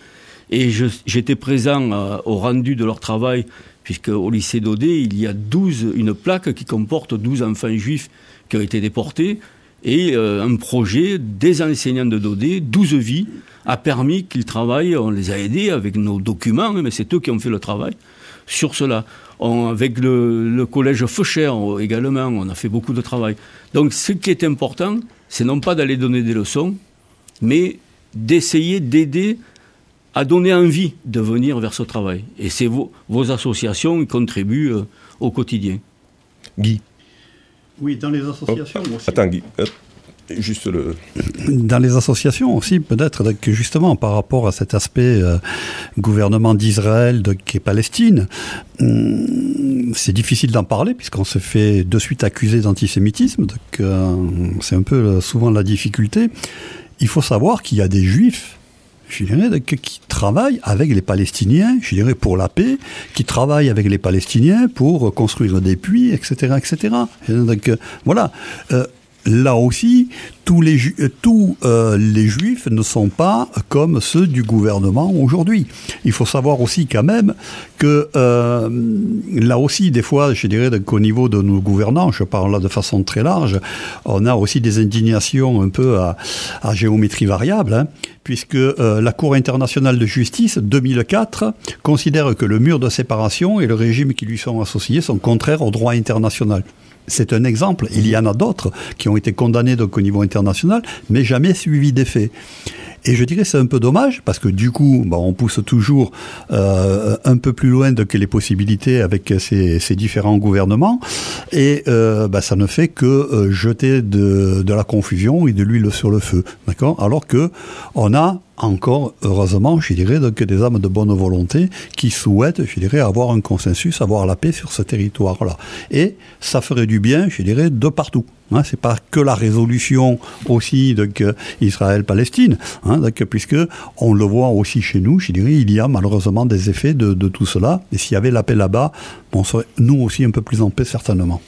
et j'étais présent euh, au rendu de leur travail, puisque au lycée d'Odé, il y a 12, une plaque qui comporte 12 enfants juifs qui ont été déportés. Et euh, un projet des enseignants de Dodé, 12 vies, a permis qu'ils travaillent. On les a aidés avec nos documents, mais c'est eux qui ont fait le travail sur cela. avec le, collège Faucher également, on a fait beaucoup de travail. Donc ce qui est important, c'est non pas d'aller donner des leçons, mais d'essayer d'aider a donné envie de venir vers ce travail. Et c'est vos, vos, associations qui contribuent euh, au quotidien. Guy Oui, dans les associations aussi. Attends, Guy. Juste le... Dans les associations aussi, peut-être que justement par rapport à cet aspect euh, gouvernement d'Israël qui est Palestine, hum, c'est difficile d'en parler puisqu'on se fait de suite accuser d'antisémitisme. Donc euh, c'est un peu souvent la difficulté. Il faut savoir qu'il y a des juifs je dirais, qui travaillent avec les Palestiniens, je dirais, pour la paix, qui travaillent avec les Palestiniens pour construire des puits, etc., etc. Donc, voilà. Euh, là aussi, tous les, euh, euh, les juifs ne sont pas comme ceux du gouvernement aujourd'hui. Il faut savoir aussi quand même que euh, là aussi, des fois, je dirais qu'au niveau de nos gouvernants, je parle là de façon très large, on a aussi des indignations un peu à, géométrie variable, hein, puisque la Cour internationale de justice, 2004, considère que le mur de séparation et le régime qui lui sont associés sont contraires au droit international. C'est un exemple. Il y en a d'autres qui ont été condamnés donc, au niveau international, mais jamais suivis des faits. Et je dirais c'est un peu dommage parce que du coup, bah, on pousse toujours euh, un peu plus loin que les possibilités avec ces, ces différents gouvernements, et euh, bah, ça ne fait que euh, jeter de, de, la confusion et de l'huile sur le feu, d'accord? Alors que on a encore, heureusement, je dirais, donc, des âmes de bonne volonté qui souhaitent, je dirais, avoir un consensus, avoir la paix sur ce territoire-là. Et ça ferait du bien, je dirais, de partout. Hein, c'est pas que la résolution aussi de Israël-Palestine, hein, puisque on le voit aussi chez nous, je dirais, il y a malheureusement des effets de, tout cela. Et s'il y avait la paix là-bas, on serait nous aussi un peu plus en paix certainement.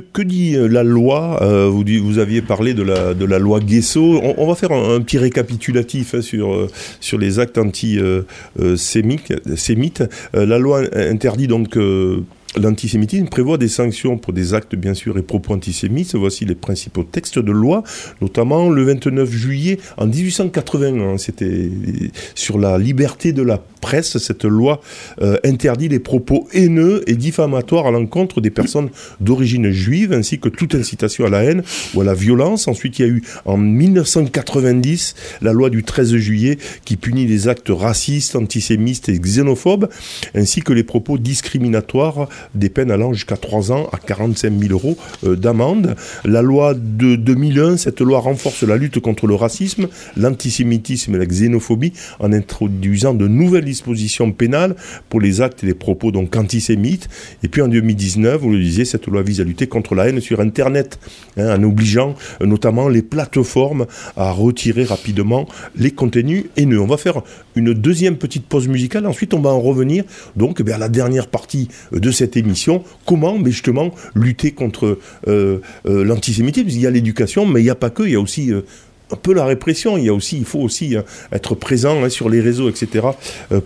Que, dit euh, la loi vous, vous aviez parlé de la, loi Guesso. On, va faire un, petit récapitulatif hein, sur, sur les actes anti-sémites. la loi interdit donc L'antisémitisme prévoit des sanctions pour des actes, bien sûr, et propos antisémites. Voici les principaux textes de loi, notamment le 29 juillet en 1881. C'était sur la liberté de la presse. Cette loi euh, interdit les propos haineux et diffamatoires à l'encontre des personnes d'origine juive, ainsi que toute incitation à la haine ou à la violence. Ensuite, il y a eu en 1990 la loi du 13 juillet qui punit les actes racistes, antisémites et xénophobes, ainsi que les propos discriminatoires des peines allant jusqu'à 3 ans à 45 000 euros euh, d'amende. La loi de 2001, cette loi renforce la lutte contre le racisme, l'antisémitisme et la xénophobie en introduisant de nouvelles dispositions pénales pour les actes et les propos donc antisémites. Et puis en 2019, vous le disiez, cette loi vise à lutter contre la haine sur Internet, hein, en obligeant euh, notamment les plateformes à retirer rapidement les contenus haineux. On va faire une deuxième petite pause musicale, ensuite on va en revenir donc eh à la dernière partie de cette émission comment mais justement lutter contre euh, euh, l'antisémitisme. Il y a l'éducation, mais il n'y a pas que, il y a aussi euh, un peu la répression. Il y a aussi, il faut aussi hein, être présent hein, sur les réseaux, etc.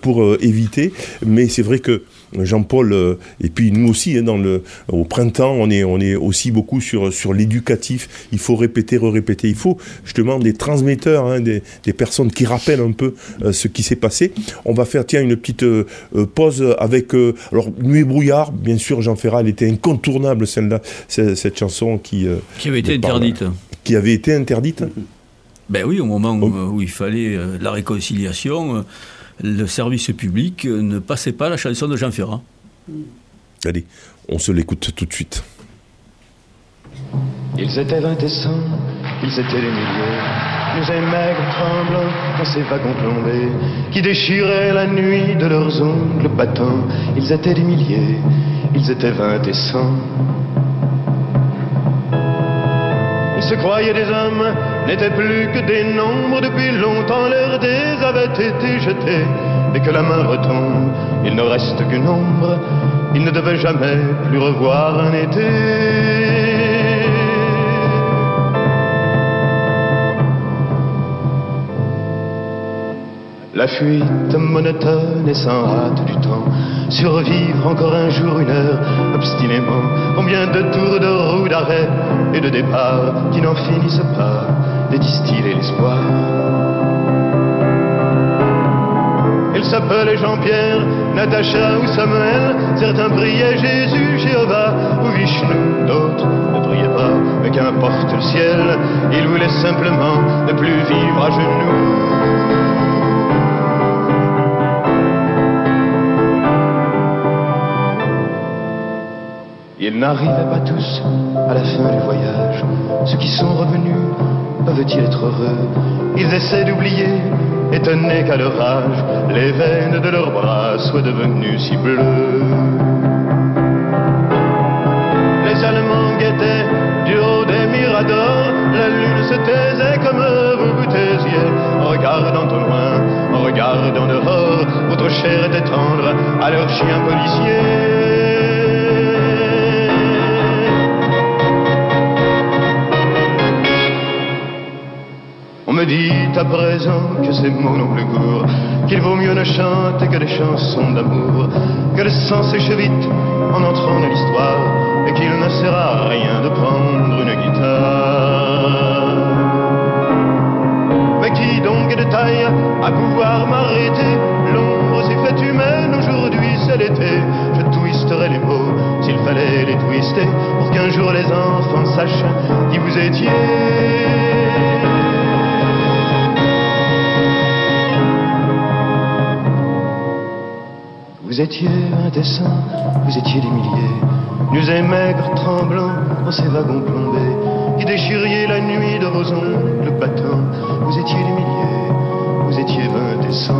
pour éviter. Mais c'est vrai que Jean-Paul, euh, et puis nous aussi, hein, dans le, au printemps, on est, on est aussi beaucoup sur, sur l'éducatif. Il faut répéter, répéter. Il faut justement des transmetteurs, hein, des, des, personnes qui rappellent un peu euh, ce qui s'est passé. On va faire, tiens, une petite euh, pause avec, alors, Nuit et brouillard, bien sûr, Jean Ferrat, elle était incontournable, celle-là, cette chanson qui... qui avait été interdite. Qui avait été interdite Ben oui, au moment où, oh. où il fallait la réconciliation le service public ne passait pas la chanson de Jean Ferrand. Allez, on se l'écoute tout de suite. Ils étaient vingt et cent, ils étaient des milliers, nous maigres tremblants dans ces wagons plombés, qui déchiraient la nuit de leurs ongles battants. Ils étaient des milliers, ils étaient vingt et cent. Ils se croyaient des hommes, n'étaient plus que des nombres. Depuis longtemps, leurs dés avaient été jetés. Dès que la main retombe, il ne reste qu'une ombre. Ils ne devaient jamais plus revoir un été. La fuite monotone et sans hâte du temps, survivre encore un jour, une heure, obstinément, combien de tours de roue d'arrêt et de départ qui n'en finissent pas de distiller l'espoir. Ils s'appelaient Jean-Pierre, Natacha ou Samuel, certains priaient Jésus, Jéhovah ou Vishnu, d'autres ne priaient pas, mais qu'importe le ciel, ils voulaient simplement ne plus vivre à genoux. Ils n'arrivaient pas tous à la fin du voyage. Ceux qui sont revenus peuvent-ils être heureux Ils essaient d'oublier, étonnés qu'à leur âge, les veines de leurs bras soient devenues si bleues. Les Allemands guettaient du haut des miradors, la lune se taisait comme vous vous taisiez, en regardant au loin, en regardant dehors, votre chair était tendre à leurs chiens policiers. À présent que ces mots n'ont plus cours, qu'il vaut mieux ne chanter que des chansons d'amour, que le sang sèche vite en entrant dans l'histoire, et qu'il ne sert à rien de prendre une guitare. Mais qui donc est de taille à pouvoir m'arrêter? L'ombre s'est faite humaine, aujourd'hui c'est l'été. Je twisterai les mots s'il fallait les twister, pour qu'un jour les enfants sachent qui vous étiez. Vous étiez dessin, vous étiez des milliers, nus et maigres, tremblants dans ces wagons plombés, qui déchiriez la nuit de vos ongles battants. Vous étiez des milliers, vous étiez cent.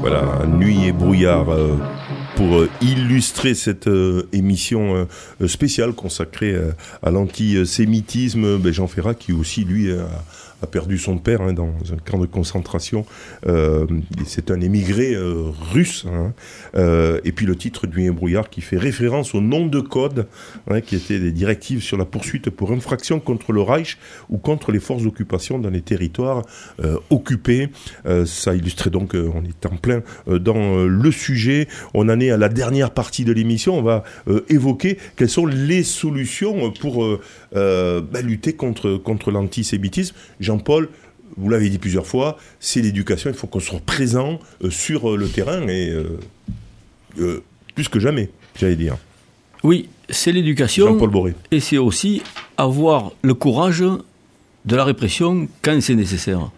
Voilà, nuit et brouillard. Euh, pour illustrer cette émission spéciale consacrée à l'antisémitisme, ben, Jean Ferrat qui aussi lui a a perdu son père hein, dans un camp de concentration. Euh, c'est un émigré euh, russe. Hein. Euh, et puis le titre du brouillard qui fait référence au nom de code, hein, qui étaient des directives sur la poursuite pour infraction contre le Reich ou contre les forces d'occupation dans les territoires occupés. ça illustrait donc, on est en plein dans le sujet. On en est à la dernière partie de l'émission. On va évoquer quelles sont les solutions pour bah, lutter contre, contre l'antisémitisme. Jean-Paul, vous l'avez dit plusieurs fois, c'est l'éducation, il faut qu'on soit présent euh, sur euh, le terrain et euh, plus que jamais, j'allais dire. Oui, c'est l'éducation. Jean-Paul Boré. Et c'est aussi avoir le courage de la répression quand c'est nécessaire.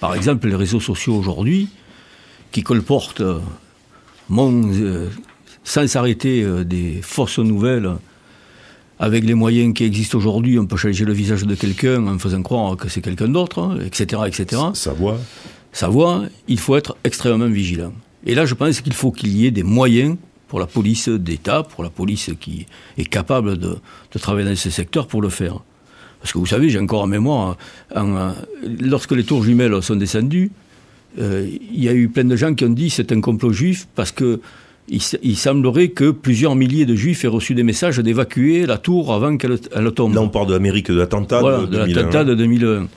Par exemple, les réseaux sociaux aujourd'hui, qui colportent sans s'arrêter des fausses nouvelles avec les moyens qui existent aujourd'hui, on peut changer le visage de quelqu'un en faisant croire que c'est quelqu'un d'autre, etc., etc. Savoir. Savoir, il faut être extrêmement vigilant. Et là, je pense qu'il faut qu'il y ait des moyens pour la police d'État, pour la police qui est capable de, travailler dans ce secteur pour le faire. Parce que vous savez, j'ai encore en mémoire, lorsque les tours jumelles sont descendues, euh, il y a eu plein de gens qui ont dit c'est un complot juif parce que il, semblerait que plusieurs milliers de juifs aient reçu des messages d'évacuer la tour avant qu'elle tombe. Là, on parle de l'Amérique, de l'attentat de, l'attentat de 2001. Vous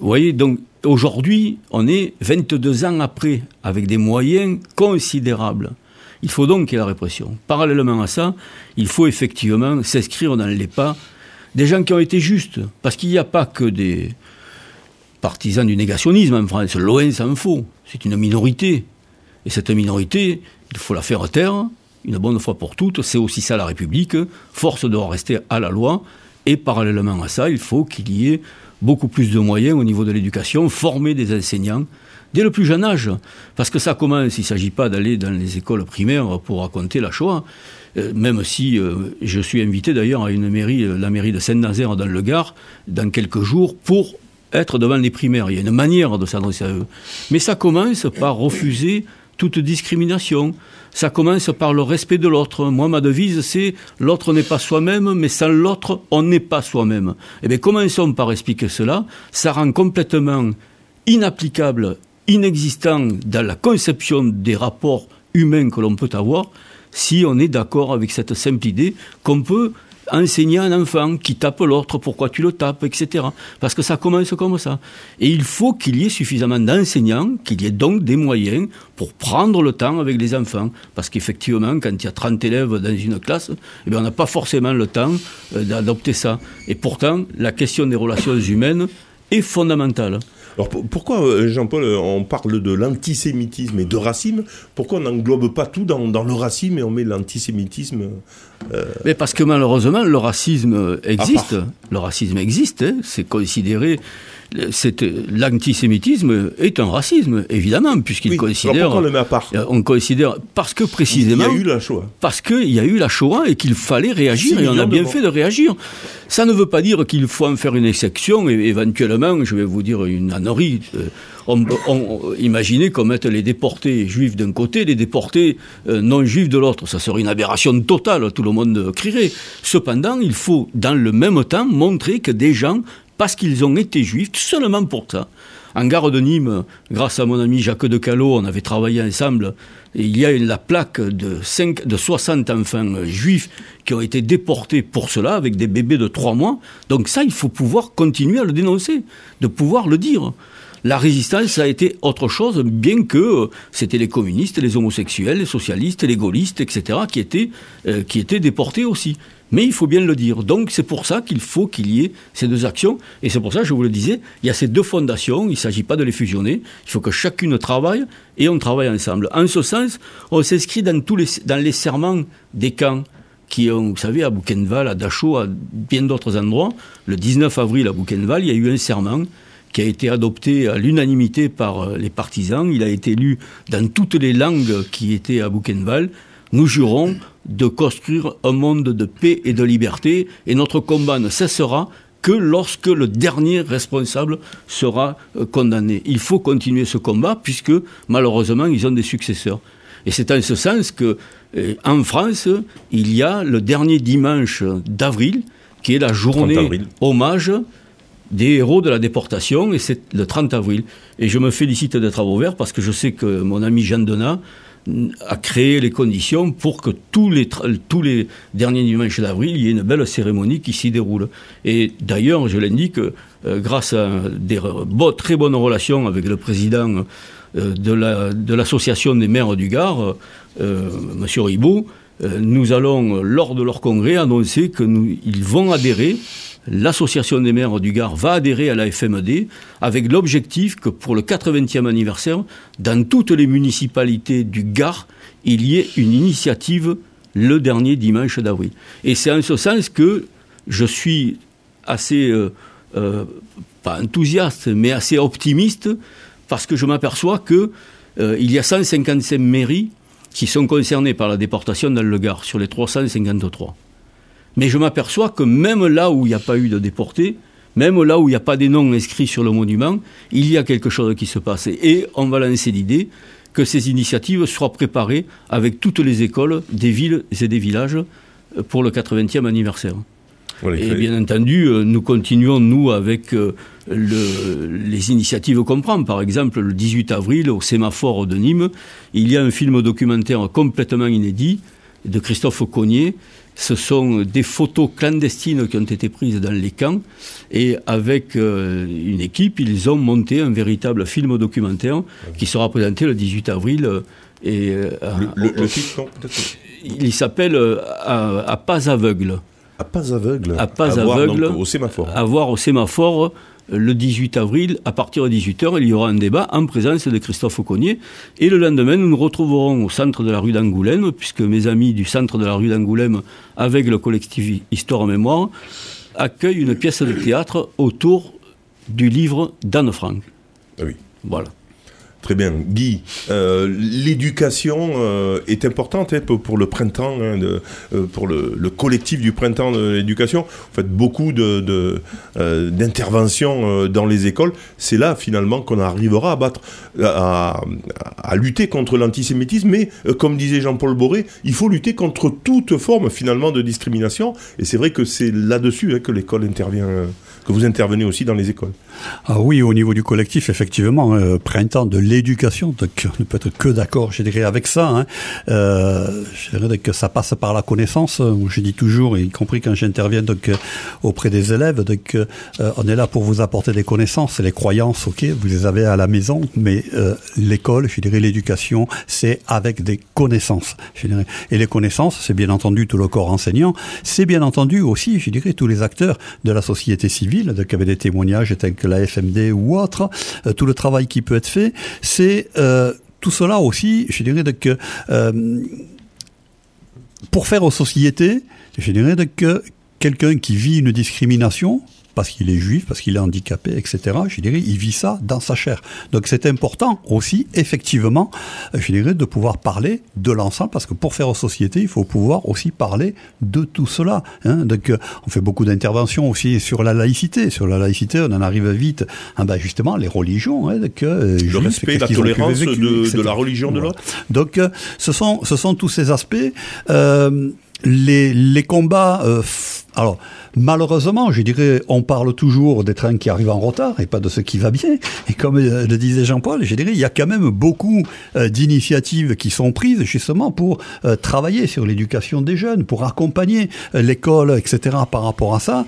voyez, donc aujourd'hui, on est 22 ans après, avec des moyens considérables. Il faut donc qu'il y ait la répression. Parallèlement à ça, il faut effectivement s'inscrire dans les pas des gens qui ont été justes. Parce qu'il n'y a pas que des partisans du négationnisme en France. Loin s'en faut. C'est une minorité. Et cette minorité, il faut la faire taire, une bonne fois pour toutes. C'est aussi ça la République. Force doit rester à la loi. Et parallèlement à ça, il faut qu'il y ait beaucoup plus de moyens au niveau de l'éducation, former des enseignants dès le plus jeune âge. Parce que ça commence, il ne s'agit pas d'aller dans les écoles primaires pour raconter la Shoah. Euh, même si euh, je suis invité d'ailleurs à une mairie, euh, la mairie de Saint-Nazaire dans le Gard, dans quelques jours, pour être devant les primaires. Il y a une manière de s'adresser à eux. Mais ça commence par refuser toute discrimination. Ça commence par le respect de l'autre. Moi, ma devise, c'est l'autre n'est pas soi-même, mais sans l'autre, on n'est pas soi-même. Eh bien, commençons par expliquer cela. Ça rend complètement inapplicable, inexistant dans la conception des rapports humains que l'on peut avoir, si on est d'accord avec cette simple idée qu'on peut enseigner à un enfant qui tape l'autre, pourquoi tu le tapes, etc. Parce que ça commence comme ça. Et il faut qu'il y ait suffisamment d'enseignants, qu'il y ait donc des moyens pour prendre le temps avec les enfants. Parce qu'effectivement, quand il y a 30 élèves dans une classe, eh bien, on n'a pas forcément le temps euh, d'adopter ça. Et pourtant, la question des relations humaines est fondamentale. Alors pourquoi, euh, Jean-Paul, euh, on parle de l'antisémitisme et de racisme? Pourquoi on n'englobe pas tout dans, le racisme et on met l'antisémitisme euh, Mais parce que malheureusement, le racisme existe. Le racisme existe, hein. c'est considéré l'antisémitisme est un racisme, évidemment, puisqu'il considère. on le met à part On considère parce que précisément. Il y a eu la Shoah. Parce qu'il y a eu la Shoah et qu'il fallait réagir et on a bien fait de réagir. Ça ne veut pas dire qu'il faut en faire une exception et éventuellement, je vais vous dire une ânerie. Euh, on, imaginez qu'on mette les déportés juifs d'un côté, les déportés euh, non juifs de l'autre. Ça serait une aberration totale, tout le monde crierait. Cependant, il faut dans le même temps montrer que des gens parce qu'ils ont été juifs, seulement pour ça. En gare de Nîmes, grâce à mon ami Jacques de Callot, on avait travaillé ensemble. Il y a la plaque de, 5, de 60 enfants juifs qui ont été déportés pour cela, avec des bébés de 3 mois. Donc ça, il faut pouvoir continuer à le dénoncer, de pouvoir le dire. La résistance a été autre chose, bien que euh, c'était les communistes, les homosexuels, les socialistes, les gaullistes, etc., euh, qui étaient déportés aussi. Mais il faut bien le dire. Donc c'est pour ça qu'il faut qu'il y ait ces deux actions. Et c'est pour ça, je vous le disais, il y a ces deux fondations. Il ne s'agit pas de les fusionner. Il faut que chacune travaille et on travaille ensemble. En ce sens, on s'inscrit dans, tous les, serments des camps qui ont, vous savez, à Buchenwald, à Dachau, à bien d'autres endroits. Le 19 avril à Buchenwald, il y a eu un serment qui a été adopté à l'unanimité par euh, les partisans. Il a été lu dans toutes les langues qui étaient à Buchenwald. Nous jurons de construire un monde de paix et de liberté, et notre combat ne cessera que lorsque le dernier responsable sera euh, condamné. Il faut continuer ce combat, puisque malheureusement, ils ont des successeurs. Et c'est en ce sens que, euh, en France, il y a le dernier dimanche d'avril, qui est la journée hommage des héros de la déportation, et c'est le 30 avril. Et je me félicite d'être à Vauvert parce que je sais que mon ami Jean Donat a créé les conditions pour que tous les, tous les derniers dimanches d'avril, il y ait une belle cérémonie qui s'y déroule. Et d'ailleurs, je l'indique, euh, grâce à des très bonnes relations avec le président euh, de l'association des maires du Gard, euh, M. Ribot, nous allons, lors de leur congrès, annoncer qu'ils vont adhérer l'association des maires du Gard va adhérer à la FMD avec l'objectif que pour le 80e anniversaire, dans toutes les municipalités du Gard, il y ait une initiative le dernier dimanche d'avril. Et c'est en ce sens que je suis assez, euh, euh, pas enthousiaste, mais assez optimiste, parce que je m'aperçois qu'il euh, y a 155 mairies qui sont concernées par la déportation dans le Gard, sur les 353. Mais je m'aperçois que même là où il n'y a pas eu de déportés, même là où il n'y a pas des noms inscrits sur le monument, il y a quelque chose qui se passe. Et on va lancer l'idée que ces initiatives soient préparées avec toutes les écoles des villes et des villages pour le 80e anniversaire. et bien entendu, euh, nous continuons, nous, avec euh, les initiatives qu'on prend. Par exemple, le 18 avril, au sémaphore de Nîmes, il y a un film documentaire complètement inédit de Christophe Cognier ce sont des photos clandestines qui ont été prises dans les camps et avec euh, une équipe, ils ont monté un véritable film documentaire qui sera présenté le 18 avril. Euh, et, euh, le, titre, Il s'appelle à, pas aveugle. À pas aveugle À pas aveugle. au sémaphore. À voir au sémaphore le 18 avril, à partir de 18h, il y aura un débat en présence de Christophe Cognier. Et le lendemain, nous nous retrouverons au centre de la rue d'Angoulême, puisque mes amis du centre de la rue d'Angoulême, avec le collectif Histoire en Mémoire, accueillent une pièce de théâtre autour du livre d'Anne Frank. Ah oui. Voilà. Très bien. Guy, euh, l'éducation euh, est importante hein, pour, le printemps, hein, euh, pour le, collectif du printemps de l'éducation. Vous faites beaucoup d'interventions dans les écoles. C'est là finalement qu'on arrivera à battre, à, lutter contre l'antisémitisme. Mais comme disait Jean-Paul Boré, il faut lutter contre toute forme finalement de discrimination. Et c'est vrai que c'est là-dessus hein, que l'école intervient que vous intervenez aussi dans les écoles. Ah oui, au niveau du collectif, effectivement, euh, printemps de l'éducation, on ne peut être que d'accord, je dirais, avec ça. Hein. Euh, je dirais que ça passe par la connaissance. Je dis toujours, y compris quand j'interviens euh, auprès des élèves, donc euh, on est là pour vous apporter des connaissances, les croyances, ok, vous les avez à la maison, mais l'école, je dirais, l'éducation, c'est avec des connaissances. Et les connaissances, c'est bien entendu tout le corps enseignant, c'est bien entendu aussi, je dirais, tous les acteurs de la société civile donc avec des témoignages la FMD ou autre, euh, tout le travail qui peut être fait, c'est euh, tout cela aussi, je dirais que euh, pour faire aux sociétés, je dirais que quelqu'un qui vit une discrimination, parce qu'il est juif, parce qu'il est handicapé, etc. Je dirais, il vit ça dans sa chair. Donc c'est important aussi, effectivement, je dirais, de pouvoir parler de l'ensemble, parce que pour faire aux sociétés, il faut pouvoir aussi parler de tout cela. Hein. Donc on fait beaucoup d'interventions aussi sur la laïcité. Sur la laïcité, on en arrive vite, hein, ben justement, les religions. Hein, donc, euh, le respect, la tolérance de, la religion de l'autre. Donc euh, ce, sont, ce sont tous ces aspects. Euh, les, les combats... Euh, alors, malheureusement, je dirais, on parle toujours des trains qui arrivent en retard et pas de ce qui va bien. Et comme euh, le disait Jean-Paul, je dirais, il y a quand même beaucoup euh, d'initiatives qui sont prises justement pour euh, travailler sur l'éducation des jeunes, pour accompagner l'école, etc. par rapport à ça.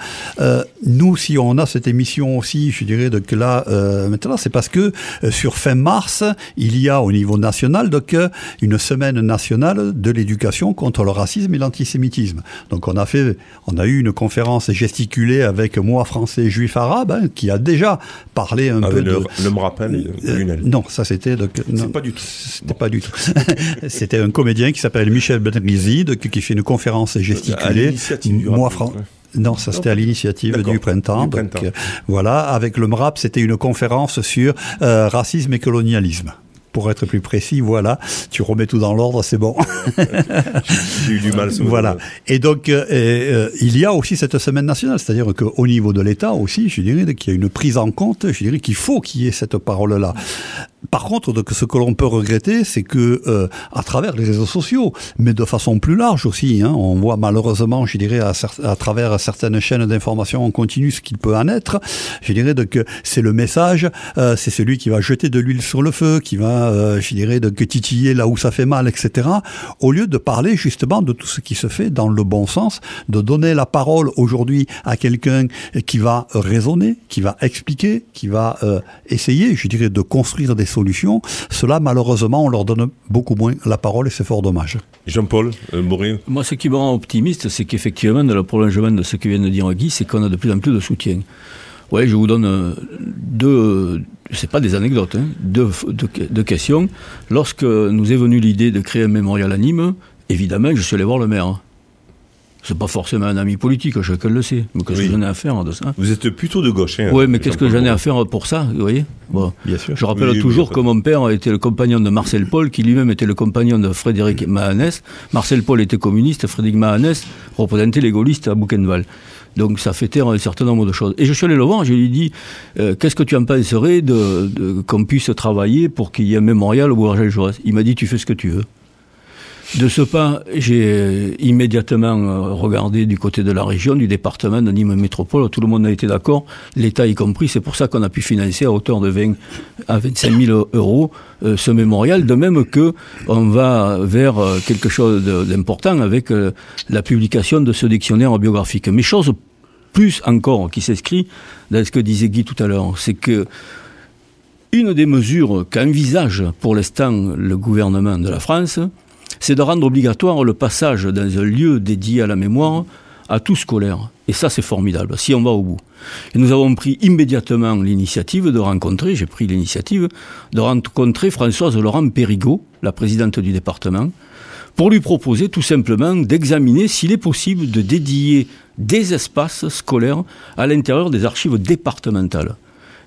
nous, si on a cette émission aussi, je dirais, donc là, maintenant, c'est parce que sur fin mars, il y a au niveau national, donc, une semaine nationale de l'éducation contre le racisme et l'antisémitisme. Donc, on a fait, on a eu une conférence gesticulée avec moi français juif arabe hein, qui a déjà parlé un ah, peu de le me rappelle euh, non ça c'était c'est pas du tout. C'était pas du tout. C'était un comédien qui s'appelle Michel Benrizi qui fait une conférence gesticulée. moi français non, ça c'était à l'initiative du printemps. Donc, euh, voilà, avec le MRAP, c'était une conférence sur euh, racisme et colonialisme pour être plus précis, voilà, tu remets tout dans l'ordre, c'est bon. J'ai eu du mal. Voilà. Et donc, euh, euh, il y a aussi cette semaine nationale, c'est-à-dire qu'au niveau de l'État aussi, je dirais qu'il y a une prise en compte, je dirais qu'il faut qu'il y ait cette parole-là. Par contre, ce que l'on peut regretter, c'est que euh, à travers les réseaux sociaux, mais de façon plus large aussi, hein, on voit malheureusement, je dirais, à, travers certaines chaînes d'information en continu ce qu'il peut en être. Je dirais donc c'est le message, euh, c'est celui qui va jeter de l'huile sur le feu, qui va, euh, je dirais, donc titiller là où ça fait mal, etc. Au lieu de parler justement de tout ce qui se fait dans le bon sens, de donner la parole aujourd'hui à quelqu'un qui va raisonner, qui va expliquer, qui va euh, essayer, je dirais, de construire des solutions. Cela, malheureusement, on leur donne beaucoup moins la parole et c'est fort dommage. Jean-Paul euh, Moi, ce qui me rend optimiste, c'est qu'effectivement, dans le prolongement de ce que vient de dire Guy, c'est qu'on a de plus en plus de soutien. Oui, je vous donne euh, deux, c'est pas des anecdotes, hein, deux, deux, questions. Lorsque nous est venue l'idée de créer un mémorial à Nîmes, évidemment, je suis allé voir le maire. C'est pas forcément un ami politique, chacun le sait. Mais qu'est-ce que j'en ai à faire de ça? Vous êtes plutôt de gauche, hein Oui, mais qu'est-ce que j'en ai à faire pour ça, vous voyez? Bon. Bien sûr. Je rappelle toujours que mon père était le compagnon de Marcel Paul, qui lui-même était le compagnon de Frédéric Mahanès. Marcel Paul était communiste, Frédéric Mahanès représentait les gaullistes à Buchenwald. Donc ça fait taire un certain nombre de choses. Et je suis allé le voir, je lui ai dit, euh, qu'est-ce que tu en penserais de, de qu'on puisse travailler pour qu'il y ait un mémorial au Bourget Jaurès? Il m'a dit, tu fais ce que tu veux. De ce pas, j'ai immédiatement euh, regardé du côté de la région, du département de Nîmes Métropole. Tout le monde a été d'accord, l'État y compris. C'est pour ça qu'on a pu financer à hauteur de 20 à 25 000 euros euh, ce mémorial. De même que on va vers euh, quelque chose d'important avec la publication de ce dictionnaire biographique. Mais chose plus encore qui s'inscrit dans ce que disait Guy tout à l'heure, c'est que une des mesures qu'envisage pour l'instant le gouvernement de la France, c'est de rendre obligatoire le passage dans un lieu dédié à la mémoire à tout scolaire. Et ça, c'est formidable, si on va au bout. Et nous avons pris immédiatement l'initiative de rencontrer, j'ai pris l'initiative, de rencontrer Françoise Laurent Périgot, la présidente du département, pour lui proposer tout simplement d'examiner s'il est possible de dédier des espaces scolaires à l'intérieur des archives départementales.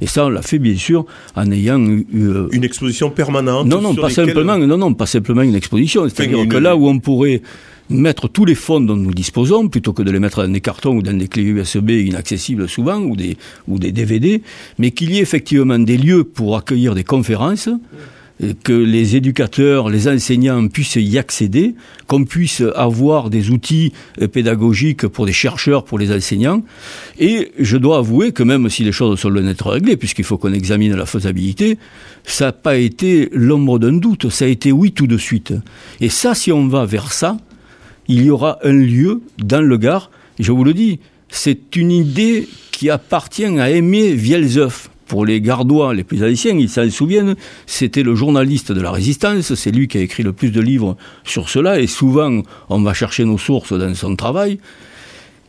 Et ça, on l'a fait bien sûr en ayant eu, euh, une exposition permanente. Non, non, pas simplement, non, non, pas simplement une exposition. C'est-à-dire que là où on pourrait mettre tous les fonds dont nous disposons, plutôt que de les mettre dans des cartons ou dans des clés USB inaccessibles souvent, ou des, ou des DVD, mais qu'il y ait effectivement des lieux pour accueillir des conférences, que les éducateurs, les enseignants puissent y accéder, qu'on puisse avoir des outils euh, pédagogiques pour des chercheurs, pour les enseignants. Et je dois avouer que même si les choses sont loin d'être réglées, puisqu'il faut qu'on examine la faisabilité, ça n'a pas été l'ombre d'un doute, ça a été oui tout de suite. Et ça, si on va vers ça, il y aura un lieu dans le Gard, je vous le dis, c'est une idée qui appartient à Aimé Vielzeuf pour les gardois les plus anciens, ils s'en souviennent, c'était le journaliste de la résistance, c'est lui qui a écrit le plus de livres sur cela, et souvent on va chercher nos sources dans son travail,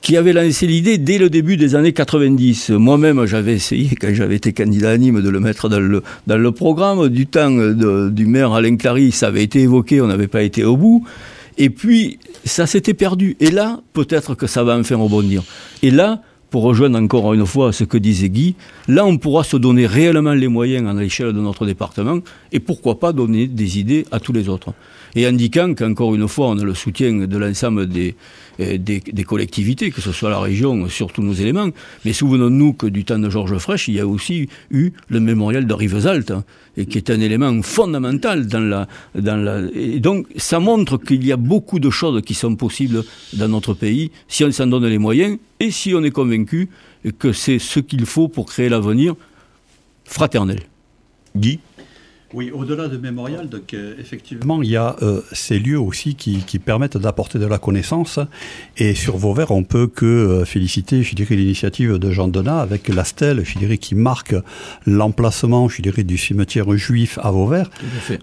qui avait lancé l'idée dès le début des années 90. Moi-même, j'avais essayé, quand j'avais été candidat à Nîmes, de le mettre dans le, dans le programme. Du temps du maire Alain Clary, ça avait été évoqué, on n'avait pas été au bout. Et puis, ça s'était perdu. Et là, peut-être que ça va enfin rebondir. Et là, pour rejoindre encore une fois ce que disait Guy, là on pourra se donner réellement les moyens à l'échelle de notre département et pourquoi pas donner des idées à tous les autres. Et indiquant qu'encore une fois on a le soutien de l'ensemble des, euh, des, collectivités, que ce soit la région sur tous nos éléments. Mais souvenons-nous que du temps de Georges Frêche, il y a aussi eu le mémorial de Rivesaltes, hein, qui est un élément fondamental dans la, dans la. Et donc, ça montre qu'il y a beaucoup de choses qui sont possibles dans notre pays si on s'en donne les moyens et si on est convaincu que c'est ce qu'il faut pour créer l'avenir fraternel. Guy? Oui, au-delà de mémorial, donc, euh, effectivement, il y a euh, ces lieux aussi qui, qui permettent d'apporter de la connaissance. Et sur Vauvert, on peut que euh, féliciter, je dirais, l'initiative de Jean Donat avec la stèle, je dirais, qui marque l'emplacement, je dirais, du cimetière juif à Vauvert.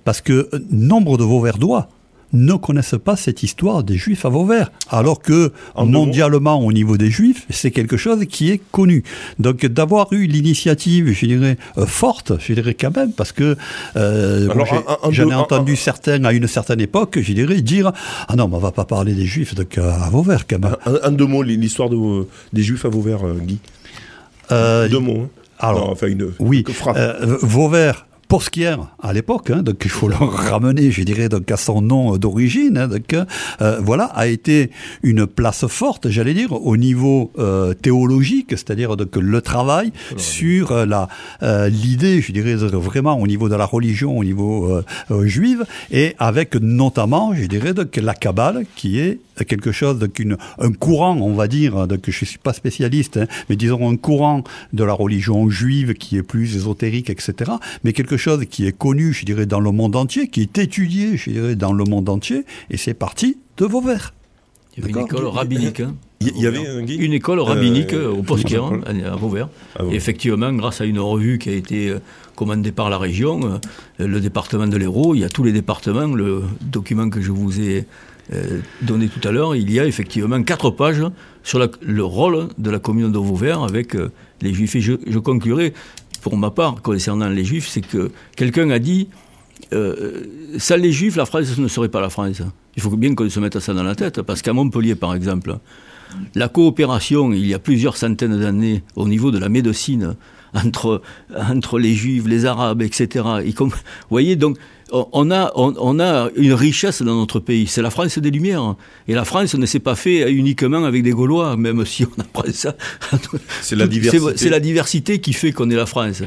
Parce que nombre de Vauverdois ne connaissent pas cette histoire des Juifs à Vauvert, alors que mondialement au niveau des Juifs, c'est quelque chose qui est connu. Donc d'avoir eu l'initiative, je dirais euh, forte, je dirais quand même, parce que euh, j'en ai entendu certains à une certaine époque, je dirais dire ah non, mais on va pas parler des Juifs donc, à Vauvert quand même. Un, deux mots l'histoire de, des Juifs à Vauvert, euh, Guy. deux mots. Hein. Alors, enfin une, oui, Vauvert Posquière à l'époque, hein, donc il faut le ramener, je dirais, donc à son nom d'origine. Hein, donc euh, voilà, a été une place forte, j'allais dire, au niveau euh, théologique, c'est-à-dire donc le travail sur euh, la euh, l'idée, je dirais vraiment au niveau de la religion, au niveau euh, juive, et avec notamment, je dirais, donc la Kabbale, qui est quelque chose qu'une un courant, on va dire, donc je suis pas spécialiste, hein, mais disons un courant de la religion juive qui est plus ésotérique, etc. Mais quelque chose qui est connu, je dirais, dans le monde entier, qui est étudié, je dirais, dans le monde entier, et c'est parti de Vauvert. Il y avait une école rabbinique. Hein, Il y avait un une école rabbinique Euh, au Jean-Paul. à Vauvert. Ah bon. Effectivement, grâce à une revue qui a été euh, commandée par la région, euh, le département de l'Hérault, il y a tous les départements, le document que je vous ai donné tout à l'heure, il y a effectivement quatre pages sur le rôle de la commune de Vauvert avec euh, les Juifs. Et je, je conclurai, pour ma part, concernant les Juifs, c'est que quelqu'un a dit euh, sans les Juifs, la France ne serait pas la France. Il faut bien qu'on se mette ça dans la tête, parce qu'à Montpellier, par exemple, la coopération, il y a plusieurs centaines d'années, au niveau de la médecine, entre, entre les Juifs, les Arabes, etc. Vous voyez, donc, on- a, on, on a une richesse dans notre pays. C'est la France des Lumières. Et la France ne s'est pas fait uniquement avec des Gaulois, même si on apprend ça. C'est la diversité. C'est la diversité qui fait qu'on est la France.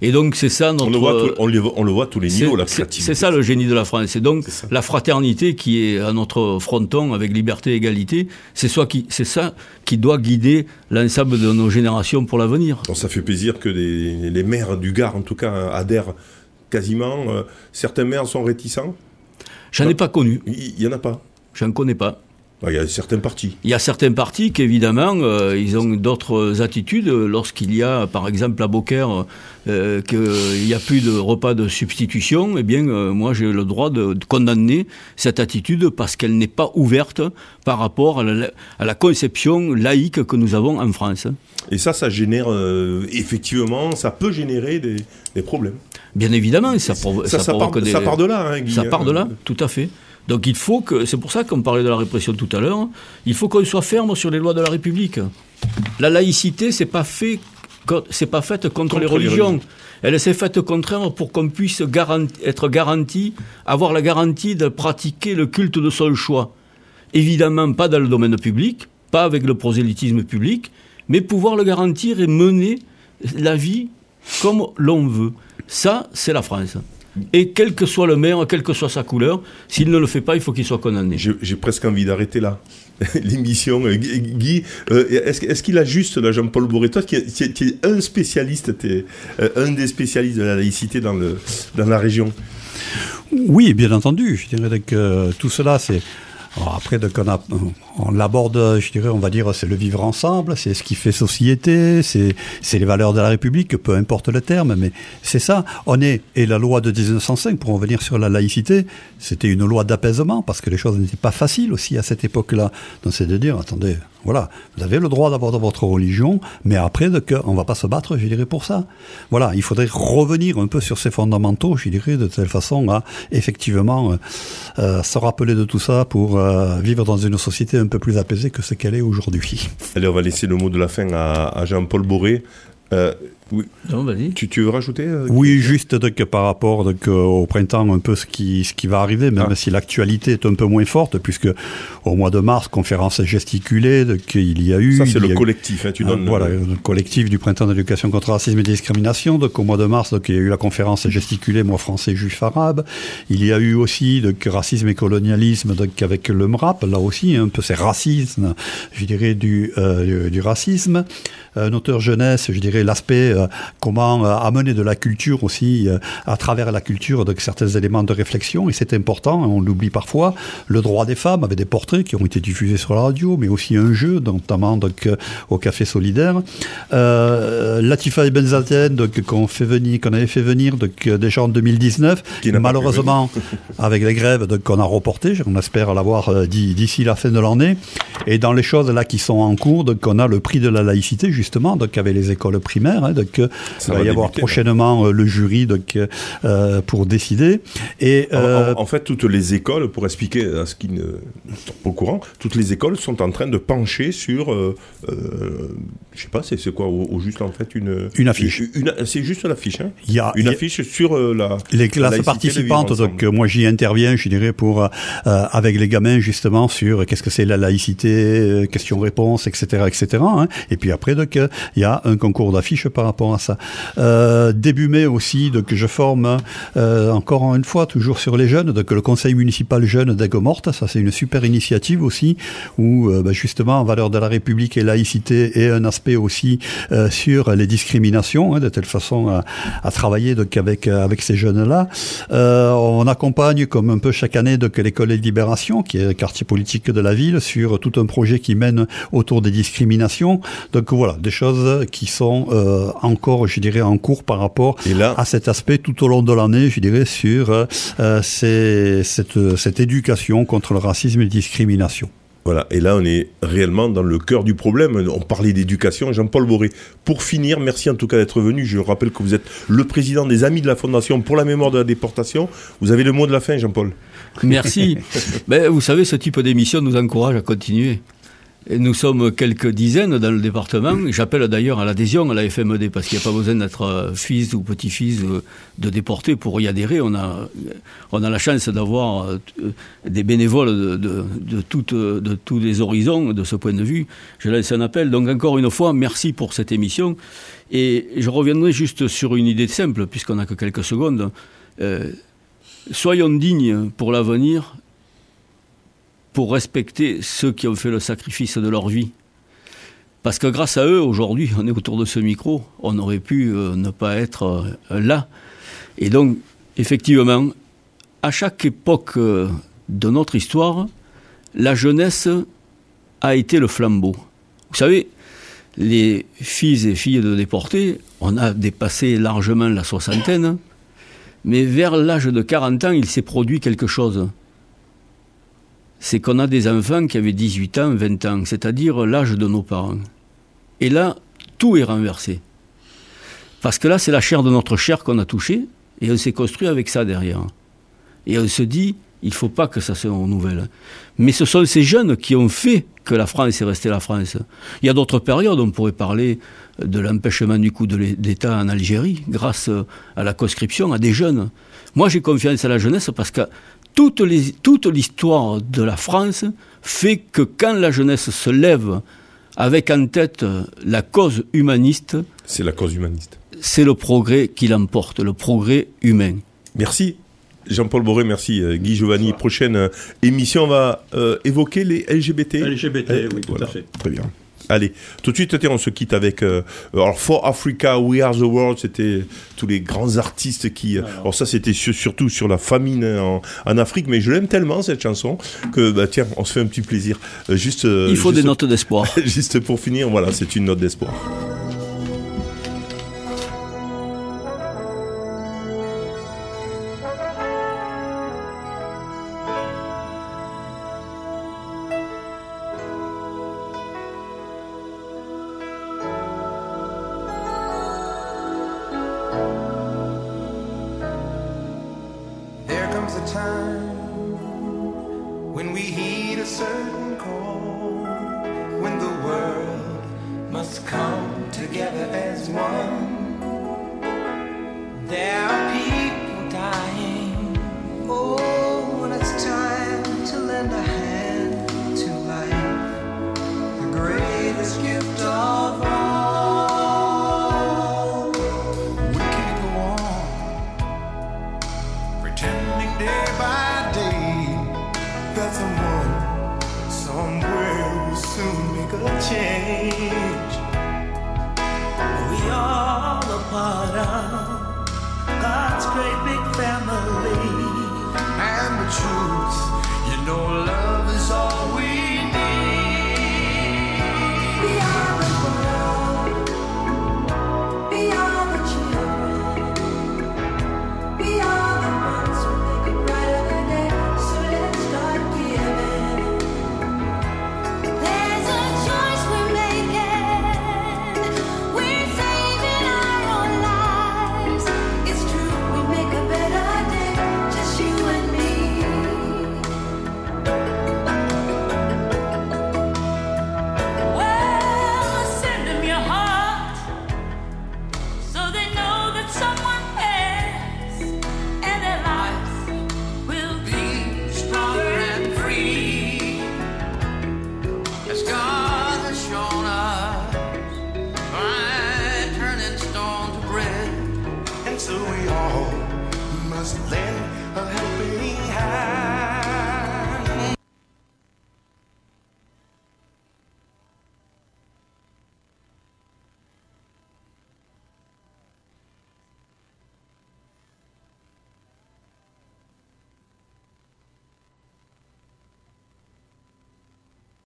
Et donc, c'est ça notre. On le, voit, tout- on, le, on le voit à tous les niveaux, la c'est- créativité. C'est ça le génie de la France. C'est donc la fraternité qui est à notre fronton avec liberté et égalité. C'est ça qui, c'est ça qui doit guider l'ensemble de nos générations pour l'avenir. Ça fait plaisir que les, les maires du Gard, en tout cas, adhèrent quasiment. Euh, certains maires sont réticents. J'en ai pas connu. Il n'y en a pas. J'en connais pas. Bah, Il y a certains partis. Il y a certains partis qui, évidemment, euh, ils ont d'autres attitudes. Lorsqu'il y a, par exemple, à Beaucaire, euh, qu'il n'y a plus de repas de substitution, eh bien, euh, moi, j'ai le droit de, de condamner cette attitude parce qu'elle n'est pas ouverte par rapport à la, à la conception laïque que nous avons en France. Et ça, ça génère, euh, effectivement, ça peut générer des, des problèmes. Bien évidemment, ça, provo- Ça, ça ça part, provoque des... ça part de là, hein, Guy, Ça hein. part de là, tout à fait. Donc il faut que, c'est pour ça qu'on parlait de la répression tout à l'heure, il faut qu'on soit ferme sur les lois de la République. La laïcité, c'est pas fait, c'est pas faite contre, Contre les les religions. religions. Elle s'est faite au contraire pour qu'on puisse garanti- être garanti, avoir la garantie de pratiquer le culte de son choix. Évidemment, pas dans le domaine public, pas avec le prosélytisme public, mais pouvoir le garantir et mener la vie comme l'on veut. Ça, c'est la France. Et quel que soit le maire, quelle que soit sa couleur, s'il ne le fait pas, il faut qu'il soit condamné. J'ai presque envie d'arrêter là l'émission. Euh, Guy, euh, est-ce qu'il a juste, là, Jean-Paul Bourret, toi qui es, qui es- qui es un spécialiste, euh, un des spécialistes de la laïcité dans, le, dans la région? Oui, bien entendu. Je dirais que tout cela, c'est. alors après, donc on, a- on l'aborde, je dirais, on va dire, c'est le vivre ensemble, c'est ce qui fait société, c'est les valeurs de la République, peu importe le terme, mais c'est ça. On est, et la loi de 1905, pour revenir sur la laïcité, c'était une loi d'apaisement, parce que les choses n'étaient pas faciles aussi à cette époque-là. Donc c'est de dire, attendez, voilà, vous avez le droit d'avoir votre religion, mais après, donc, on va pas se battre, je dirais, pour ça. Voilà, il faudrait revenir un peu sur ces fondamentaux, je dirais, de telle façon à, effectivement, euh, euh, se rappeler de tout ça pour euh, vivre dans une société un peu plus apaisée que ce qu'elle est aujourd'hui. Allez, on va laisser le mot de la fin à, à Jean-Paul Boré. Euh, oui, Non, vas-y. tu, tu veux rajouter euh, Oui, juste donc, par rapport donc, euh, au printemps, un peu ce qui, ce qui va arriver, même Ah. si l'actualité est un peu moins forte, puisque au mois de mars, conférence gesticulée, donc, il y a eu... Ça, c'est le a eu- collectif. hein, tu donnes le- voilà, le collectif du printemps d'éducation contre le racisme et discrimination. Donc, au mois de mars, donc, il y a eu la conférence gesticulée, moi français, juif arabe. Il y a eu aussi donc, racisme et colonialisme donc, avec le MRAP, là aussi, un peu c'est racisme, je dirais, du, euh, du, du racisme. Un auteur jeunesse, je dirais, l'aspect euh, comment euh, amener de la culture aussi, euh, à travers la culture, donc, certains éléments de réflexion. Et c'est important, hein, on l'oublie parfois. Le droit des femmes, avec des portraits qui ont été diffusés sur la radio, mais aussi un jeu, notamment donc, au Café Solidaire. Euh, Latifa et Benzaten, donc, qu'on fait venir, qu'on avait fait venir donc, déjà en 2019, Qui n'a pas pu malheureusement, avec les grèves donc, qu'on a reportées, on espère l'avoir euh, d'i- d'ici la fin de l'année. Et dans les choses là qui sont en cours, donc, on a le prix de la laïcité, justement, donc, avec les écoles primaires, hein, donc, Donc, il va, y avoir prochainement le jury donc, pour décider. Et, en, fait, toutes les écoles, pour expliquer à ce qui ne sont pas au courant, toutes les écoles sont en train de pencher sur, je sais pas, c'est quoi au, juste en fait une une affiche. c'est juste l'affiche. Hein il y a une affiche sur la les classes participantes. Donc moi j'y interviens, je dirais pour avec les gamins justement sur qu'est-ce que c'est la laïcité, questions-réponses, etc., etc. Hein. Et puis après donc il y a un concours d'affiches par rapport à ça. Euh, début mai aussi, donc je forme euh, encore une fois toujours sur les jeunes, donc le conseil municipal jeune d'Aigues-Mortes, ça c'est une super initiative aussi où euh, bah, justement valeur de la République et laïcité et un aspect aussi sur les discriminations, hein, de telle façon à, travailler donc avec avec ces jeunes là. on accompagne comme un peu chaque année donc l'école de libération qui est le quartier politique de la ville sur tout un projet qui mène autour des discriminations. Donc voilà des choses qui sont euh, encore, je dirais, en cours par rapport à cet aspect tout au long de l'année, je dirais, sur euh, cette, cette éducation contre le racisme et la discrimination. Voilà, et là on est réellement dans le cœur du problème. On parlait d'éducation, Jean-Paul Boré. Pour finir, merci en tout cas d'être venu. Je rappelle que vous êtes le président des Amis de la Fondation pour la mémoire de la déportation. Vous avez le mot de la fin, Jean-Paul. Merci. ben, vous savez, ce type d'émission nous encourage à continuer. Nous sommes quelques dizaines dans le département. J'appelle d'ailleurs à l'adhésion à la FMED parce qu'il n'y a pas besoin d'être euh, fils ou petit-fils de déportés pour y adhérer. On a, on a la chance d'avoir euh, des bénévoles de, de, toutes, de tous les horizons de ce point de vue. Je laisse un appel. Donc encore une fois, merci pour cette émission. Et je reviendrai juste sur une idée simple, puisqu'on n'a que quelques secondes. Euh, soyons dignes pour l'avenir pour respecter ceux qui ont fait le sacrifice de leur vie. Parce que grâce à eux, aujourd'hui, on est autour de ce micro, on aurait pu euh, ne pas être euh, là. Et donc, effectivement, à chaque époque euh, de notre histoire, la jeunesse a été le flambeau. Vous savez, les filles et filles de déportés, on a dépassé largement la soixantaine, mais vers l'âge de 40 ans, il s'est produit quelque chose c'est qu'on a des enfants qui avaient 18 ans, 20 ans, c'est-à-dire l'âge de nos parents. Et là, tout est renversé. Parce que là, c'est la chair de notre chair qu'on a touchée, et on s'est construit avec ça derrière. Et on se dit, il ne faut pas que ça se renouvelle. Mais ce sont ces jeunes qui ont fait que la France est restée la France. Il y a d'autres périodes, on pourrait parler de l'empêchement du coup d'État en Algérie, grâce à la conscription à des jeunes. Moi, j'ai confiance à la jeunesse parce que toute, l'histoire de la France fait que quand la jeunesse se lève avec en tête la cause humaniste, c'est la cause humaniste. C'est le progrès qui l'emporte, le progrès humain. Merci. Jean-Paul Boré, merci. Euh, Guy Giovanni, prochaine euh, émission, on va euh, évoquer les LGBT. LGBT, oui, tout à fait. Très bien. Allez, tout de suite, on se quitte avec. Euh, alors, For Africa, We Are the World, c'était tous les grands artistes qui. Euh, alors, ça, c'était surtout sur la famine en, en Afrique, mais je l'aime tellement, cette chanson, que, bah, tiens, on se fait un petit plaisir. Euh, juste. Il faut des notes d'espoir. juste pour finir, voilà, c'est une note d'espoir. curtain call when the world must come together as one. There 花